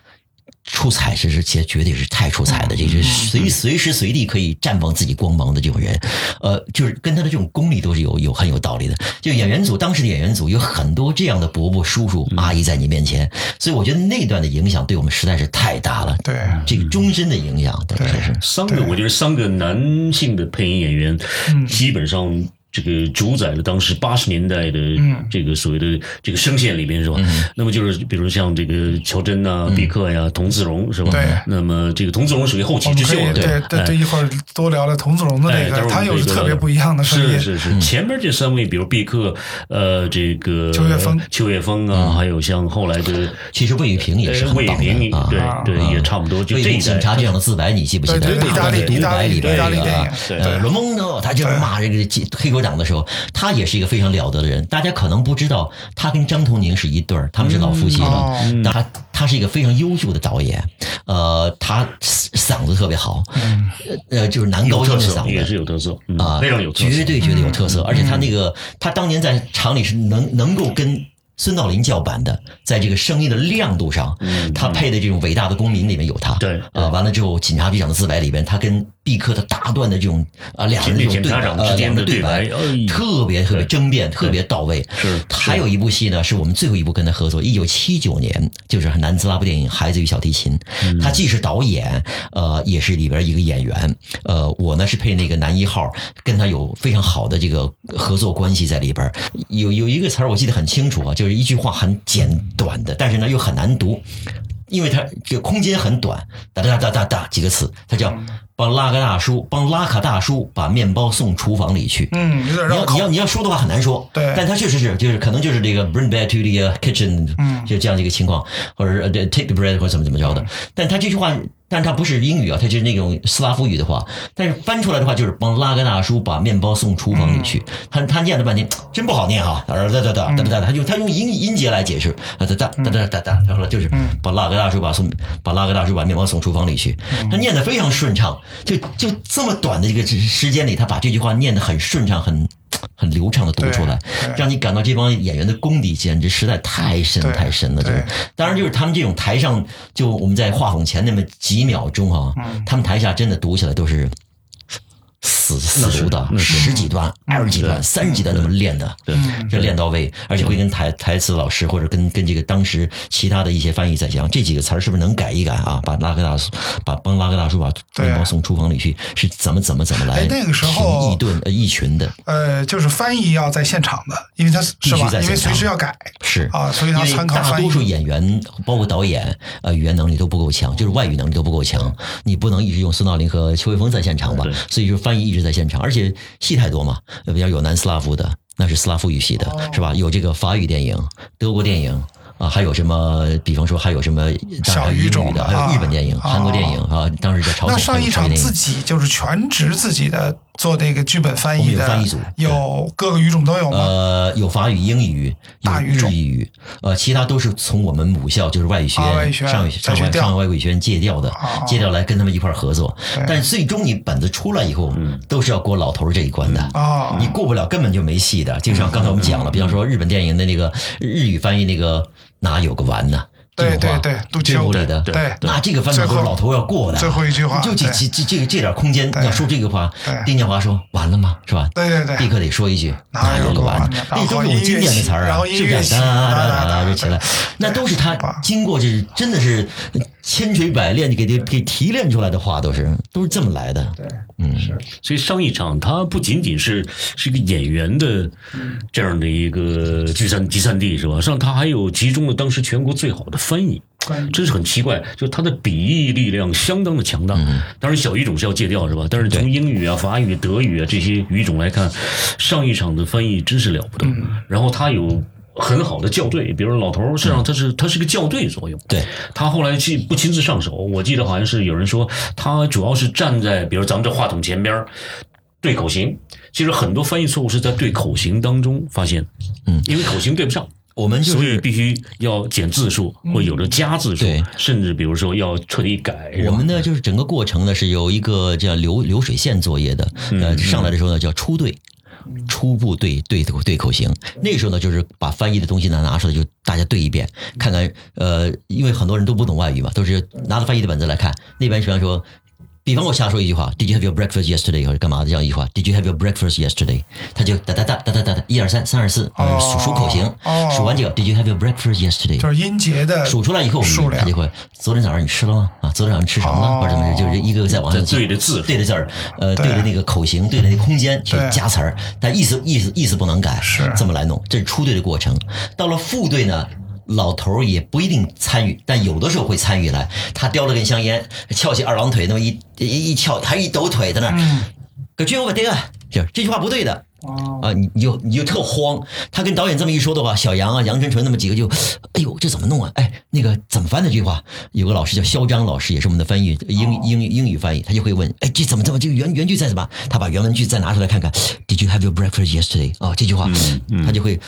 出彩是是绝绝对是太出彩的，这是随随时随地可以绽放自己光芒的这种人，呃，就是跟他的这种功力都是有有很有道理的。就演员组当时的演员组有很多这样的伯伯、叔叔、阿姨在你面前，所以我觉得那段的影响对我们实在是太大了，对，这个终身的影响，等于说是。三个，我觉得三个男性的配音演员，嗯。基本上这个主宰了当时八十年代的嗯。这个所谓的这个声线里面是吧？那么就是比如像这个乔真呐、毕克呀、童自荣是吧？对。那么这个童自荣属于后起之秀了，对对哎。对，一会儿多聊聊童自荣的哎这个，他有待会儿我们可以特别不一样的声音。是是是，前面这三位，比如毕克，呃，这个秋月峰。秋月峰啊，还有像后来的其实魏雨平也是很魏棒平，的啊，对对，也差不多，就这一代。平警察这样的自白，你记不记得？对对意大利独白里那个啊罗蒙诺，他就是骂这个黑手党的时候，他也是一个非常了得的人。大家可能不知道，他跟张同宁是一对儿，他们是老夫妻了他他是一个非常优秀的导演，呃，他嗓子特别好，呃，就是男高音嗓子，也是有特色，嗯啊，非常有特色，绝对绝对有特色。而且他那个，他当年在厂里是能能够跟孙道临叫板的，在这个声音的亮度上，他配的这种伟大的公民里面有他。嗯对。啊，完了之后，警察局长的自白里边，他跟毕克的大段的这种啊两人的这种对呃两人对对白哎特别特别争辩，特别到位。是还有一部戏呢，是我们最后一部跟他合作，一九七九年，就是南斯拉夫电影《孩子与小提琴》，嗯他既是导演，呃，也是里边一个演员。呃，我呢是配那个男一号，跟他有非常好的这个合作关系在里边。有有一个词儿我记得很清楚啊，就是一句话很简短的，但是呢又很难读。因为它这个空间很短，哒哒哒哒哒几个词，它叫帮拉个大叔，帮拉卡大叔把面包送厨房里去。嗯，有点绕你要你。要你要说的话很难说，对但它确实是就是可能就是这个 bring back to the uh, kitchen，嗯就这样的一个情况，或者呃 take the bread 或者怎么怎么着的。但他这句话，但是它不是英语啊，它就是那种斯拉夫语的话，但是翻出来的话就是帮拉格纳叔把面包送厨房里去。嗯他他念了半天，真不好念哈，哒哒哒哒哒哒哒，他就他用音音节来解释，啊哒哒哒哒哒哒，他说就是把拉格纳叔把送把拉格纳叔把面包送厨房里去，他念的非常顺畅，就就这么短的一个时间里，他把这句话念的很顺畅，很。[tsk] 很流畅的读出来让你感到这帮演员的功底简直实在太深太深了。就是，当然就是他们这种台上，就我们在话筒前那么几秒钟啊，嗯他们台下真的读起来都是死死读的，十几段、二十几段、三十几段那么练的，对这练到位，而且会跟台台词老师或者跟跟这个当时其他的一些翻译在讲，这几个词儿是不是能改一改啊？把拉格大叔，把帮拉格大叔把面包送厨房里去，是怎么怎么怎么来哎那个时候评议顿呃议群的，呃，就是翻译要在现场的，因为他是必须吧？因为在现场随时要改是啊，所以他参考大多。数演员，包括导演，呃，语言能力都不够强，就是外语能力都不够强。你不能一直用孙道林和邱卫峰在现场吧？所以就翻译一直在现场，而且戏太多嘛，呃比较有南斯拉夫的，那是斯拉夫语系的，哦是吧？有这个法语电影、德国电影。啊，还有什么？比方说，还有什么小语种的，还有啊日本电影、啊韩国电影啊。当时在朝鲜自己就是全职自己的做这个剧本翻译的，有翻译组有各个语种都有吗？呃，有法语、英语、有日大语种语，呃，其他都是从我们母校就是外语学院、上上外上外外语学院借调的啊，借调来跟他们一块儿合作。但是最终你本子出来以后，都是要过老头儿这一关的。啊你过不了，根本就没戏的。就像刚才我们讲了，比方说日本电影的那个日语翻译那个哪有个完呢？对这种话对对杜这秋部里的，对那这个翻转都是老头要过的。最后一句话就这对这这这个这点空间对要说这个话，丁建华说完了吗？是吧？对对对立刻得说一句哪哪有个完那都是我们经典的词儿啊是不是？哒哒哒就起来，[laughs] 那都是他经过这真的是千锤百炼给给给提炼出来的话，都是都是这么来的。对，嗯，所以上一场它不仅仅是是一个演员的这样的一个聚散集散地是吧？上它还有集中了当时全国最好的翻译，真是很奇怪，就它的笔译力量相当的强大。当然小语种是要戒掉是吧？但是从英语啊、法语、德语啊这些语种来看，上一场的翻译真是了不得。然后他有。很好的校对，比如老头儿，实际上他是他是个校对作用。对，他后来去不亲自上手，我记得好像是有人说他主要是站在比如咱们这话筒前边儿对口型。其实很多翻译错误是在对口型当中发现，嗯，因为口型对不上，我们就是所以必须要减字数，或有的加字数对，甚至比如说要彻底改。我们呢，就是整个过程呢是有一个叫流流水线作业的，呃，上来的时候呢叫初对。初步对对口对口型，那个时候呢，就是把翻译的东西呢拿出来，就大家对一遍，看看呃，因为很多人都不懂外语嘛，都是拿着翻译的本子来看。那边学生说，比方我瞎说一句话，Did you have your breakfast yesterday？或者干嘛的这样一句话，Did you have your breakfast yesterday？他就哒哒哒哒哒哒哒，一二三，三二四，呃数数口型哦，数完这个，Did you have your breakfast yesterday？就是音节的数出来以后，数量他就会昨天早上你吃了吗？啊，昨天早上吃什么了？哦或者什么，就是一个个再往上在对着字对着字儿，呃，对对着那个口型，对着那个空间去加词儿，但意思意思意思不能改，是这么来弄。这是出对的过程。到了副对呢，老头儿也不一定参与，但有的时候会参与来。他叼了根香烟，翘起二郎腿，那么一一一翘，还一抖腿在那儿。嗯可君我这个，就是这句话不对的。哦啊，你你就你就特慌。他跟导演这么一说的话，小杨啊、杨真纯那么几个就，哎呦，这怎么弄啊？哎，那个怎么翻那句话？有个老师叫肖张老师，也是我们的翻译英英英语翻译，他就会问，哎，这怎么怎么这个原原句在什么？他把原文句再拿出来看看，Did you have your breakfast yesterday？啊，这句话，他就会。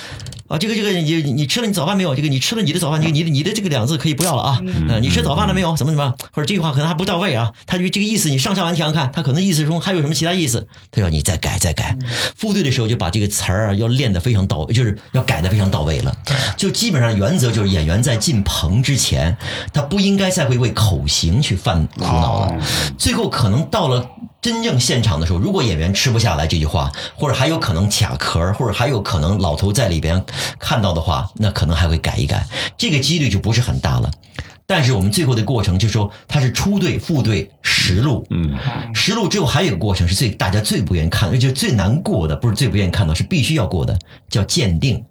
啊，这个这个你你吃了你早饭没有？这个你吃了你的早饭，你你的你的这个两字可以不要了啊。呃你吃早饭了没有？怎么怎么？或者这句话可能还不到位啊。他就这个意思，你上下完想想看，他可能意思中还有什么其他意思？他说你再改再改。副对的时候就把这个词儿啊要练得非常到，就是要改得非常到位了。就基本上原则就是演员在进棚之前，他不应该再会为口型去犯苦恼了。最后可能到了。真正现场的时候，如果演员吃不下来这句话，或者还有可能卡壳儿，或者还有可能老头在里边看到的话，那可能还会改一改，这个几率就不是很大了。但是我们最后的过程就是说，它是出队、副队、实录。嗯，实录之后还有一个过程是最大家最不愿意看的，就是最难过的，不是最不愿意看到，是必须要过的，叫鉴定。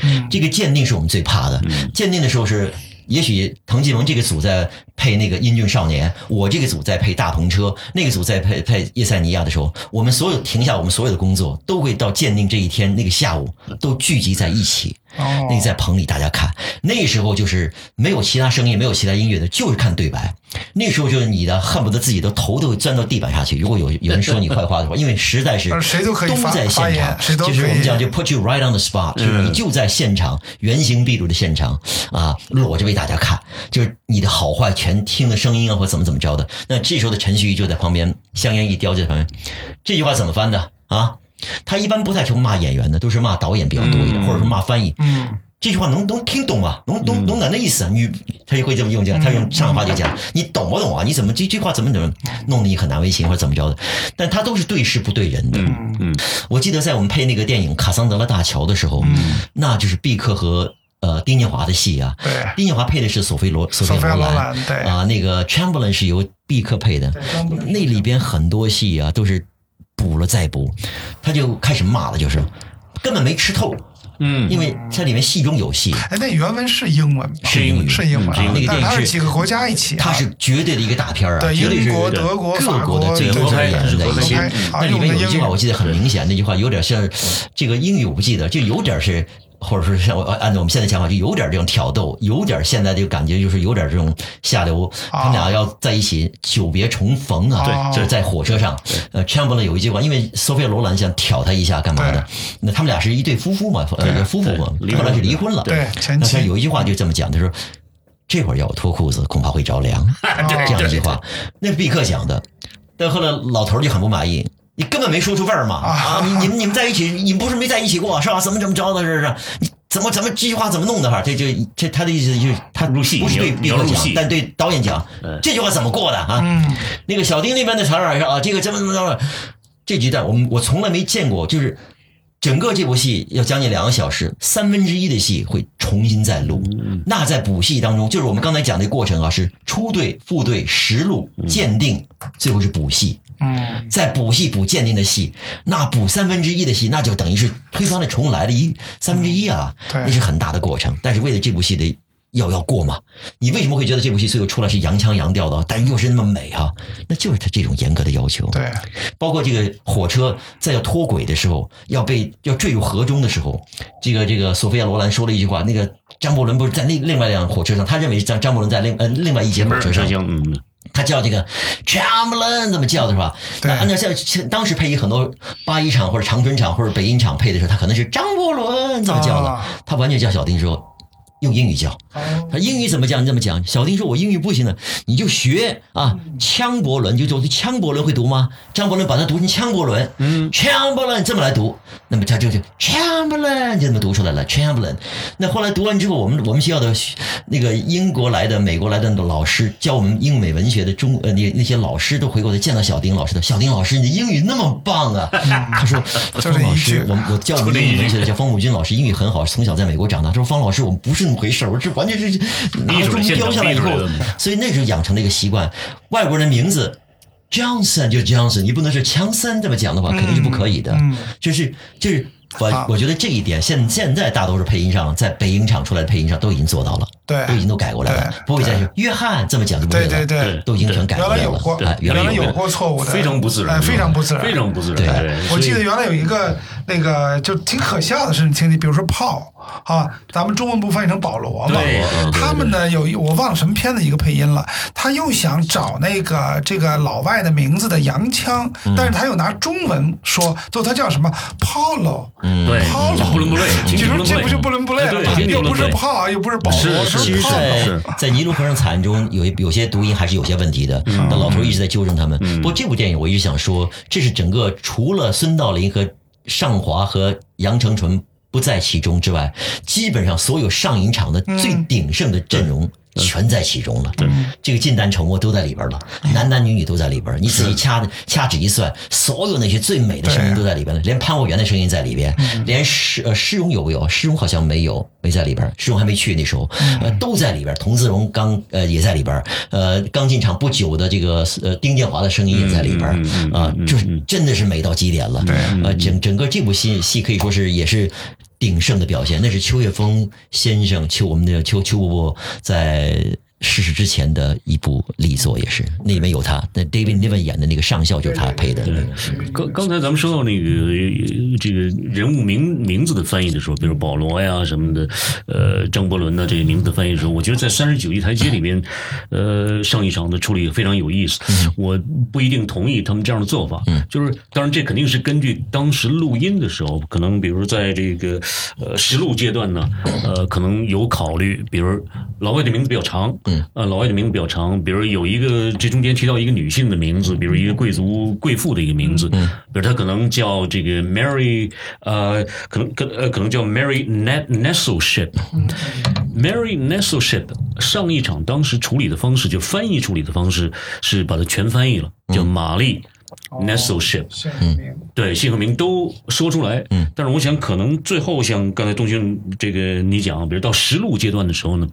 嗯这个鉴定是我们最怕的。鉴定的时候是，也许滕继萌这个组在配那个英俊少年，我这个组在配大篷车，那个组在配配叶塞尼亚的时候，我们所有停下我们所有的工作，都会到鉴定这一天那个下午都聚集在一起。哦那个在棚里大家看，那时候就是没有其他声音，没有其他音乐的，就是看对白。那时候就是你的恨不得自己的头都会钻到地板下去。如果有有人说你坏话的话，因为实在是 [laughs] 呃谁都可以都在现场，就是我们讲就 put you right on the spot，就是你就在现场，原形毕露的现场啊，裸着为大家看，就是你的好坏全听的声音啊，或怎么怎么着的。那这时候的陈旭就在旁边，香烟一叼就在旁边，这句话怎么翻的啊？他一般不太说骂演员的，都是骂导演比较多一点，或者说骂翻译。嗯这句话能能听懂吗？能懂懂哪的意思啊？你他就会这么用这样，他用上海话就讲，你懂不懂啊？你怎么这句话怎么怎么弄得你很难为情或者怎么着的？但他都是对事不对人的。嗯嗯，我记得在我们配那个电影《卡桑德拉大桥》的时候，那就是毕克和呃丁建华的戏啊。对。丁建华配的是索菲罗索菲罗兰。兰对。啊，那个 Chamberlain 是由毕克配的。那里边很多戏啊都是补了再补，他就开始骂了，就是根本没吃透。嗯。因为它里面戏中有戏，哎，那原文是英文？是英语是英文那个但电影是几个国家一起啊，它是绝对的一个大片儿啊，对绝对是英国、德国、法各国的最优秀的演员在一起。那里面有一句话我记得很明显，那句话有点像这个英语我不记得，就有点是或者说像我按照我们现在想法，就有点这种挑逗，有点现在这个感觉就是有点这种下流。他们俩要在一起久别重逢啊，对就是在火车上。呃，Chamberlain 有一句话，因为索菲亚罗兰想挑他一下干嘛的？那他们俩是一对夫妇嘛，呃，夫妇嘛，后来是离婚了。对，前那他妻有一句话就这么讲，他说：“这会儿要我脱裤子，恐怕会着凉。[laughs] ”这样一句话，那是毕克讲的。但后来老头就很不满意，你根本没说出味儿嘛！啊，你你们你们在一起，你们不是没在一起过是吧？怎么怎么着的，是是？你怎么怎么这句话怎么弄的哈？这就这他的意思就是他入戏不是对你毕克讲但对导演讲嗯，这句话怎么过的啊？嗯那个小丁那边的场上说啊，这个怎么怎么着的？这局段我们我从来没见过，就是整个这部戏要将近两个小时，三分之一的戏会重新再录。那在补戏当中，就是我们刚才讲的过程啊，是初对、副对、实录、鉴定，最后是补戏。嗯再补戏补鉴定的戏，那补三分之一的戏，那就等于是推翻了重来的一三分之一啊，对那是很大的过程。但是为了这部戏的要要过嘛，你为什么会觉得这部戏最后出来是洋腔洋调的，但又是那么美啊？那就是他这种严格的要求。对，包括这个火车在要脱轨的时候，要被要坠入河中的时候，这个这个索菲亚罗兰说了一句话，那个张伯伦不是在另另外一辆火车上，他认为张张伯伦在另呃另外一节前火车上，嗯，他叫这个 Chamberlain 怎么叫的是吧？对。那按照像当时配音很多八一厂或者长春厂或者北音厂配的时候，他可能是张伯伦这么叫的，啊。他完全叫小丁说用英语叫。哦他英语怎么讲？你这么讲。小丁说：“我英语不行的，你就学啊，枪伯伦，就说枪伯伦会读吗？张伯伦把它读成枪伯伦，嗯，Chamberlain 这么来读，那么他就就 Chamberlain 就这么读出来了，Chamberlain。那后来读完之后，我们我们学校的那个英国来的、美国来的老师教我们英美文学的中呃那那些老师都回过来见到小丁老师的，小丁老师你的英语那么棒啊！他说，方老师，我们我教我们英语文学的叫方武军老师，英语很好，从小在美国长大。他说方老师，我们不是那么回事儿，我这完全是拿了中标下来以后所以那时候养成了一个习惯，外国人的名字 Johnson 就 Johnson，你不能是强森这么讲的话，肯定是不可以的。嗯就是就是我我觉得这一点现现在大多数配音上，在北影厂出来的配音上都已经做到了，对。都已经都改过来了对，不会再是约翰这么讲就不会了，对对。对，都已经全改原过来了来有过，。哎，原来有过错误的，非常不自然，哎非常不自然，非常不自然。对。我记得原来有一个那个就挺可笑的事情，听你比如说炮啊，咱们中文不翻译成保罗嘛。对对，他们呢有一我忘了什么片子一个配音了，他又想找那个这个老外的名字的洋腔，嗯。但是他又拿中文说，就他叫什么？Paulo，嗯对，Paulo，不伦不类，[laughs] 你说这不就不伦不类了吗？又不是不炮，又不是保罗，是是其实炮在，在尼罗河上惨案中有一有些读音还是有些问题的，那老头一直在纠正他们。不过这部电影我一直想说，这是整个除了孙道临和尚华和杨承纯不在其中之外，基本上所有上影厂的最鼎盛的阵容。全在其中了，这个近单丑末都在里边了，男男女女都在里边。你仔细掐掐指一算，所有那些最美的声音都在里边了，连潘国元的声音在里边，连施呃施荣有没有？施荣好像没有，没在里边。施荣还没去那时候，呃，都在里边。童自荣刚呃也在里边，呃，刚进场不久的这个呃丁建华的声音也在里边啊，就是真的是美到极点了。呃，整整个这部戏戏可以说是也是。鼎盛的表现，那是邱岳峰先生邱我们的邱邱伯伯在逝世之前的一部力作，也是那里面有他，那 David Niven 演的那个上校就是他配的。那个刚刚才咱们说到那个呃这个人物名名字的翻译的时候，比如保罗呀什么的，呃，张伯伦的这个名字的翻译的时候，我觉得在三十九亿台阶里面，呃，上一场的处理非常有意思。我不一定同意他们这样的做法，就是当然这肯定是根据当时录音的时候，可能比如在这个呃实录阶段呢，呃，可能有考虑，比如老外的名字比较长，嗯，呃，老外的名字比较长，比如有一个这中间提到一个女性的名字，比如一个贵族贵妇的一个名字，嗯，比如她可能叫这个 Mary，呃，可能可呃可能叫 Mary Net Nestleship。Mary Nestleship 上一场当时处理的方式，就翻译处理的方式是把它全翻译了，叫玛丽 Nestleship。对，姓和名都说出来。嗯，但是我想，可能最后像刚才东勋这个你讲，比如到实录阶段的时候呢，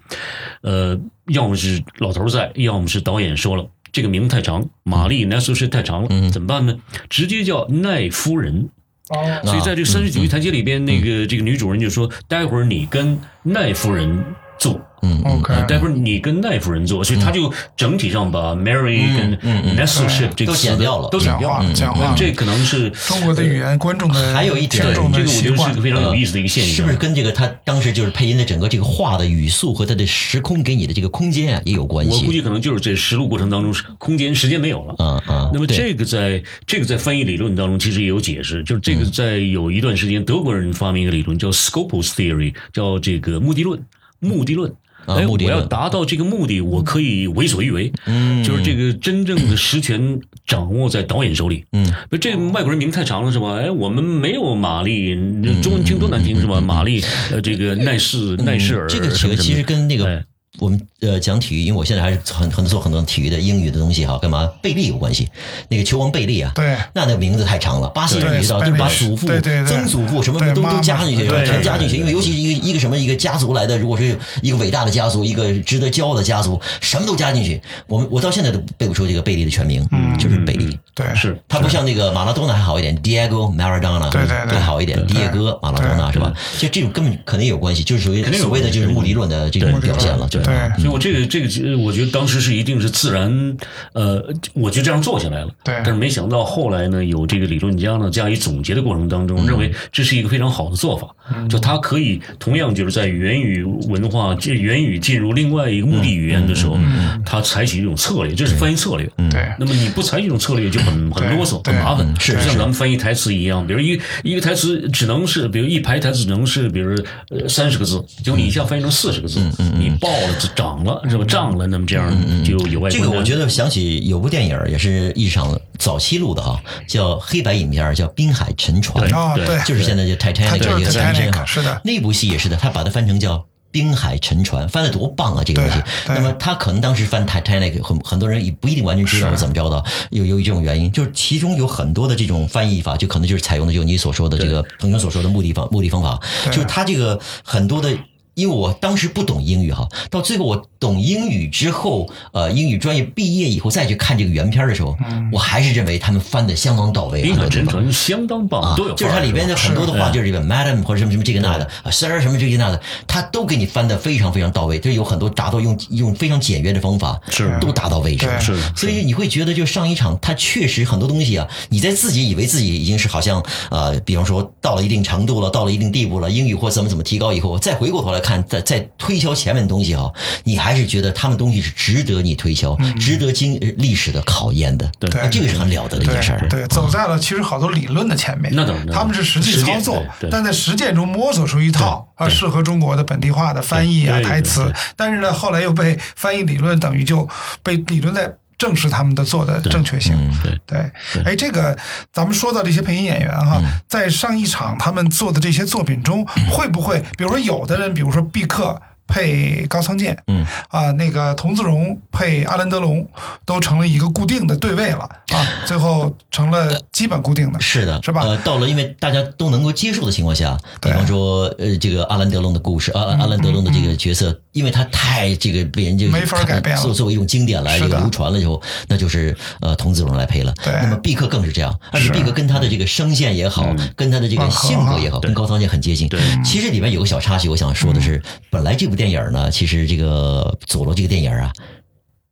呃，要么是老头儿在，要么是导演说了这个名字太长，玛丽 n e s s 太长了，怎么办呢？直接叫奈夫人。哦，所以在这个三十九级台阶里边，那个这个女主人就说：“待会儿你跟奈夫人做。”嗯嗯 OK，呃待会儿你跟奈夫人做，所以他就整体上把 Mary 跟嗯嗯 Nestleship 这个都剪掉了都剪掉了。讲话讲话这可能是中国的语言，观众的还有一点这个我觉得是个，非常有意思的一个现象，是不是跟这个他当时就是配音的整个这个话的语速和他的时空给你的这个空间啊也有关系我估？计可能就是这实录过程当中，空间时间没有了。嗯嗯，那么这个在这个在翻译理论当中其实也有解释，就是这个在有一段时间德国人发明一个理论叫 Scopus theory，叫这个目的论，目的论。哎，我要达到这个目的，我可以为所欲为。嗯就是这个真正的实权掌握在导演手里。嗯，这外国人名太长了是吧？哎，我们没有玛丽，中文听多难听是吧？玛丽，呃，这个奈士、奈士尔，嗯这个其实跟那个哎我们呃讲体育，因为我现在还是很很做很多体育的英语的东西哈，干嘛贝利有关系？那个球王贝利啊，对那那个名字太长了，巴西人你知道，就是把祖父、曾祖父什么都都加进去，对全加进去。因为尤其是一个一个什么一个家族来的，如果是一个伟大的家族，一个值得骄傲的家族，什么都加进去。我们我到现在都背不出这个贝利的全名，就是贝利。对，是他不像那个马拉多纳还好一点，Diego Maradona 对对对更好一点，迪耶哥马拉多纳是吧？就这种根本肯定有关系，就是属于所谓的就是物理论的这种表现了，就是对所以我这个这个，呃我觉得当时是一定是自然，呃，我就这样做下来了。对但是没想到后来呢，有这个理论家呢加以总结的过程当中，认为这是一个非常好的做法，就它可以同样就是在元语文化、这元语进入另外一个目的语言的时候，它采取一种策略，这是翻译策略。对那么你不采取这种策略就很很啰嗦、很麻烦，是就像咱们翻译台词一样，比如一一个台词只能是，比如一排台词只能是，比如呃三十个字，结果你一下翻译成四十个字，你爆了、涨了是吧？涨了，那么这样就有外这个我觉得想起有部电影也是一场早期录的哈，叫黑白影片，叫《滨海沉船》，啊，对。对，就是现在就 Titanic 这个翻身哈，是的。那部戏也是的，他把它翻成叫。滨海沉船翻的多棒啊！这个东西，那么他可能当时翻 Titanic，很很多人也不一定完全知道是怎么着的，有由于这种原因，就是其中有很多的这种翻译法，就可能就是采用的就你所说的这个彭总所说的目的方目的方法，就是他这个很多的。因为我当时不懂英语哈，到最后我懂英语之后，呃，英语专业毕业以后再去看这个原片的时候，我还是认为他们翻的相当到位，滨很多地方。海沉船相当棒，啊都有，就是它里边的很多的话，是就是这个 madam 或者什么什么这个那的啊，sir 什么这个那的，他都给你翻的非常非常到位，就有很多达到用用非常简约的方法，是都达到位置了。是所以你会觉得，就上一场，它确实很多东西啊，你在自己以为自己已经是好像呃，比方说到了一定程度了，到了一定地步了，英语或怎么怎么提高以后，再回过头来看，在在推销前面的东西啊，你还是觉得他们东西是值得你推销，值得经呃历史的考验的。对那这个是很了得的一件事儿。对对，走在了其实好多理论的前面。那当然那当然他们是实际操作但在实践中摸索出一套啊适合中国的本地化的翻译啊台词。但是呢，后来又被翻译理论等于就被理论在证实他们的做的正确性。对对，哎，这个咱们说到这些配音演员哈，在上一场他们做的这些作品中，会不会，比如说有的人，比如说毕克。配高仓健，嗯。啊，那个童自荣配阿兰德龙，都成了一个固定的对位了啊，最后成了基本固定的，是的，是吧？呃，到了因为大家都能够接受的情况下，比方说，呃，这个阿兰德隆的故事，阿阿兰德隆的这个角色，因为他太这个被人家没法改变了作作为一种经典来流传了以后，那就是呃童子荣来配了。对。那么毕克更是这样，而且是。毕克跟他的这个声线也好，跟他的这个性格也好，跟高仓健很接近。对。其实里面有个小插曲，我想说的是，本来这部电影呢，其实这个佐罗这个电影啊，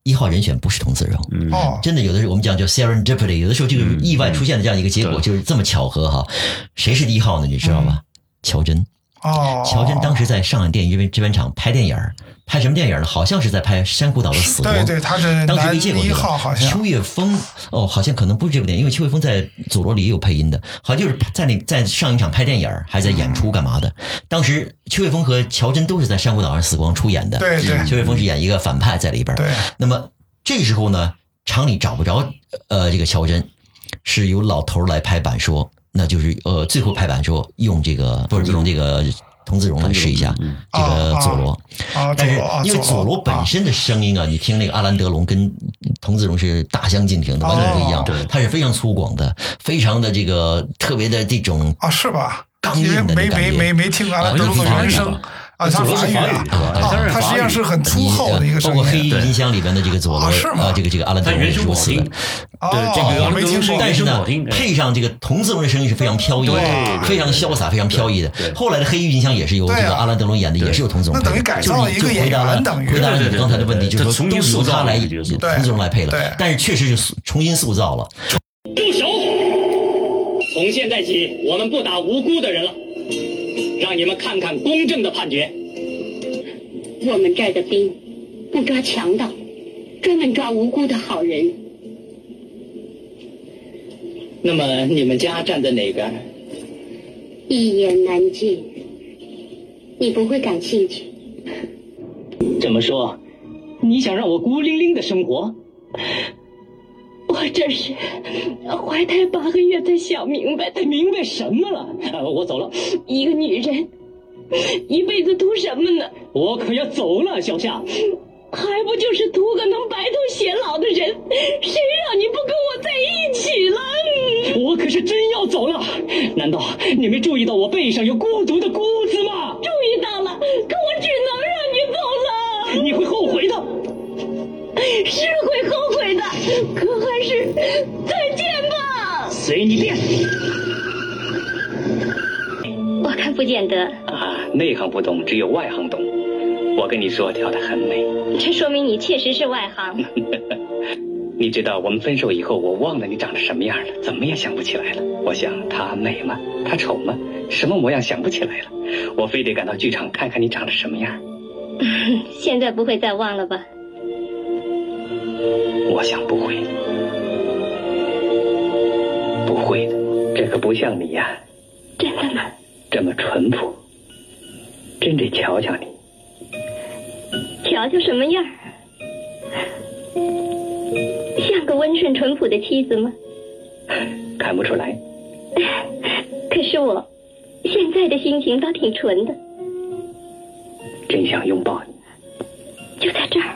一号人选不是童子荣。嗯哦，真的有的时候我们讲叫 serendipity，有的时候这个意外出现的这样一个结果，对就是这么巧合哈。谁是第一号呢？你知道吗？乔真。哦，乔真当时在上海电影制片制片厂拍电影儿，拍什么电影呢？好像是在拍《珊瑚岛的死光》。对对，他是当时男一没见过这个号，好像邱岳峰哦，好像可能不是这部电影，因为邱岳峰在佐罗里也有配音的，好像就是在那在上一场拍电影，还在演出干嘛的。当时邱岳峰和乔真都是在《珊瑚岛上死光》出演的，对对邱岳峰是演一个反派在里边。对那么这时候呢，厂里找不着呃这个乔真，是由老头来拍板说，那就是呃最后拍板说用这个不是用这个童子荣来试一下嗯。这个佐罗。啊，但是因为佐罗。本身的声音啊，你听那个阿兰德龙跟童子荣是大相径庭的，完全不一样。他是非常粗犷的，非常的这个特别的这种啊，是吧？刚硬的那感觉。没没没听阿兰德龙的原声啊，它是法语啊，它实际上是很粗厚的一个声音。包括黑音箱里边的这个佐罗啊，这个这个阿兰德龙也是如此的。对，这个没听说。但是呢，配上这个童自荣的声音是非常飘逸的，非常潇洒，非常飘逸的。后来的黑音箱也是由这个阿兰德龙演的，也是由童自荣。那等于改造了一个演员，等于回答了你刚才的问题，就是说都是由他来童自荣来配了。但是确实是重新塑造了。住手！从现在起，我们不打无辜的人了，让你们看看公正的判决。我们这儿的兵不抓强盗，专门抓无辜的好人。那么你们家站在哪边？一言难尽。你不会感兴趣？这么说，你想让我孤零零的生活？我这是怀胎八个月才想明白，才明白什么了？我走了。一个女人一辈子图什么呢？我可要走了，小夏。还不就是图个能白头偕老的人？谁让你不跟我在一起了？我可是真要走了。难道你没注意到我背上有孤独的孤字吗？注意到了，可我只能让你走了。你会后悔的。是会后可还是再见吧。随你便。我看不见得。啊，内行不懂，只有外行懂。我跟你说，跳得很美。这说明你确实是外行。[laughs] 你知道我们分手以后，我忘了你长得什么样了，怎么也想不起来了。我想她美吗？她丑吗？什么模样想不起来了。我非得赶到剧场看看你长得什么样。[laughs] 现在不会再忘了吧？我想不会，不会的，这可不像你呀。真的吗？这么淳朴，真得瞧瞧你。瞧瞧什么样？像个温顺淳朴的妻子吗？看不出来。[laughs] 可是我现在的心情倒挺纯的。真想拥抱你。就在这儿。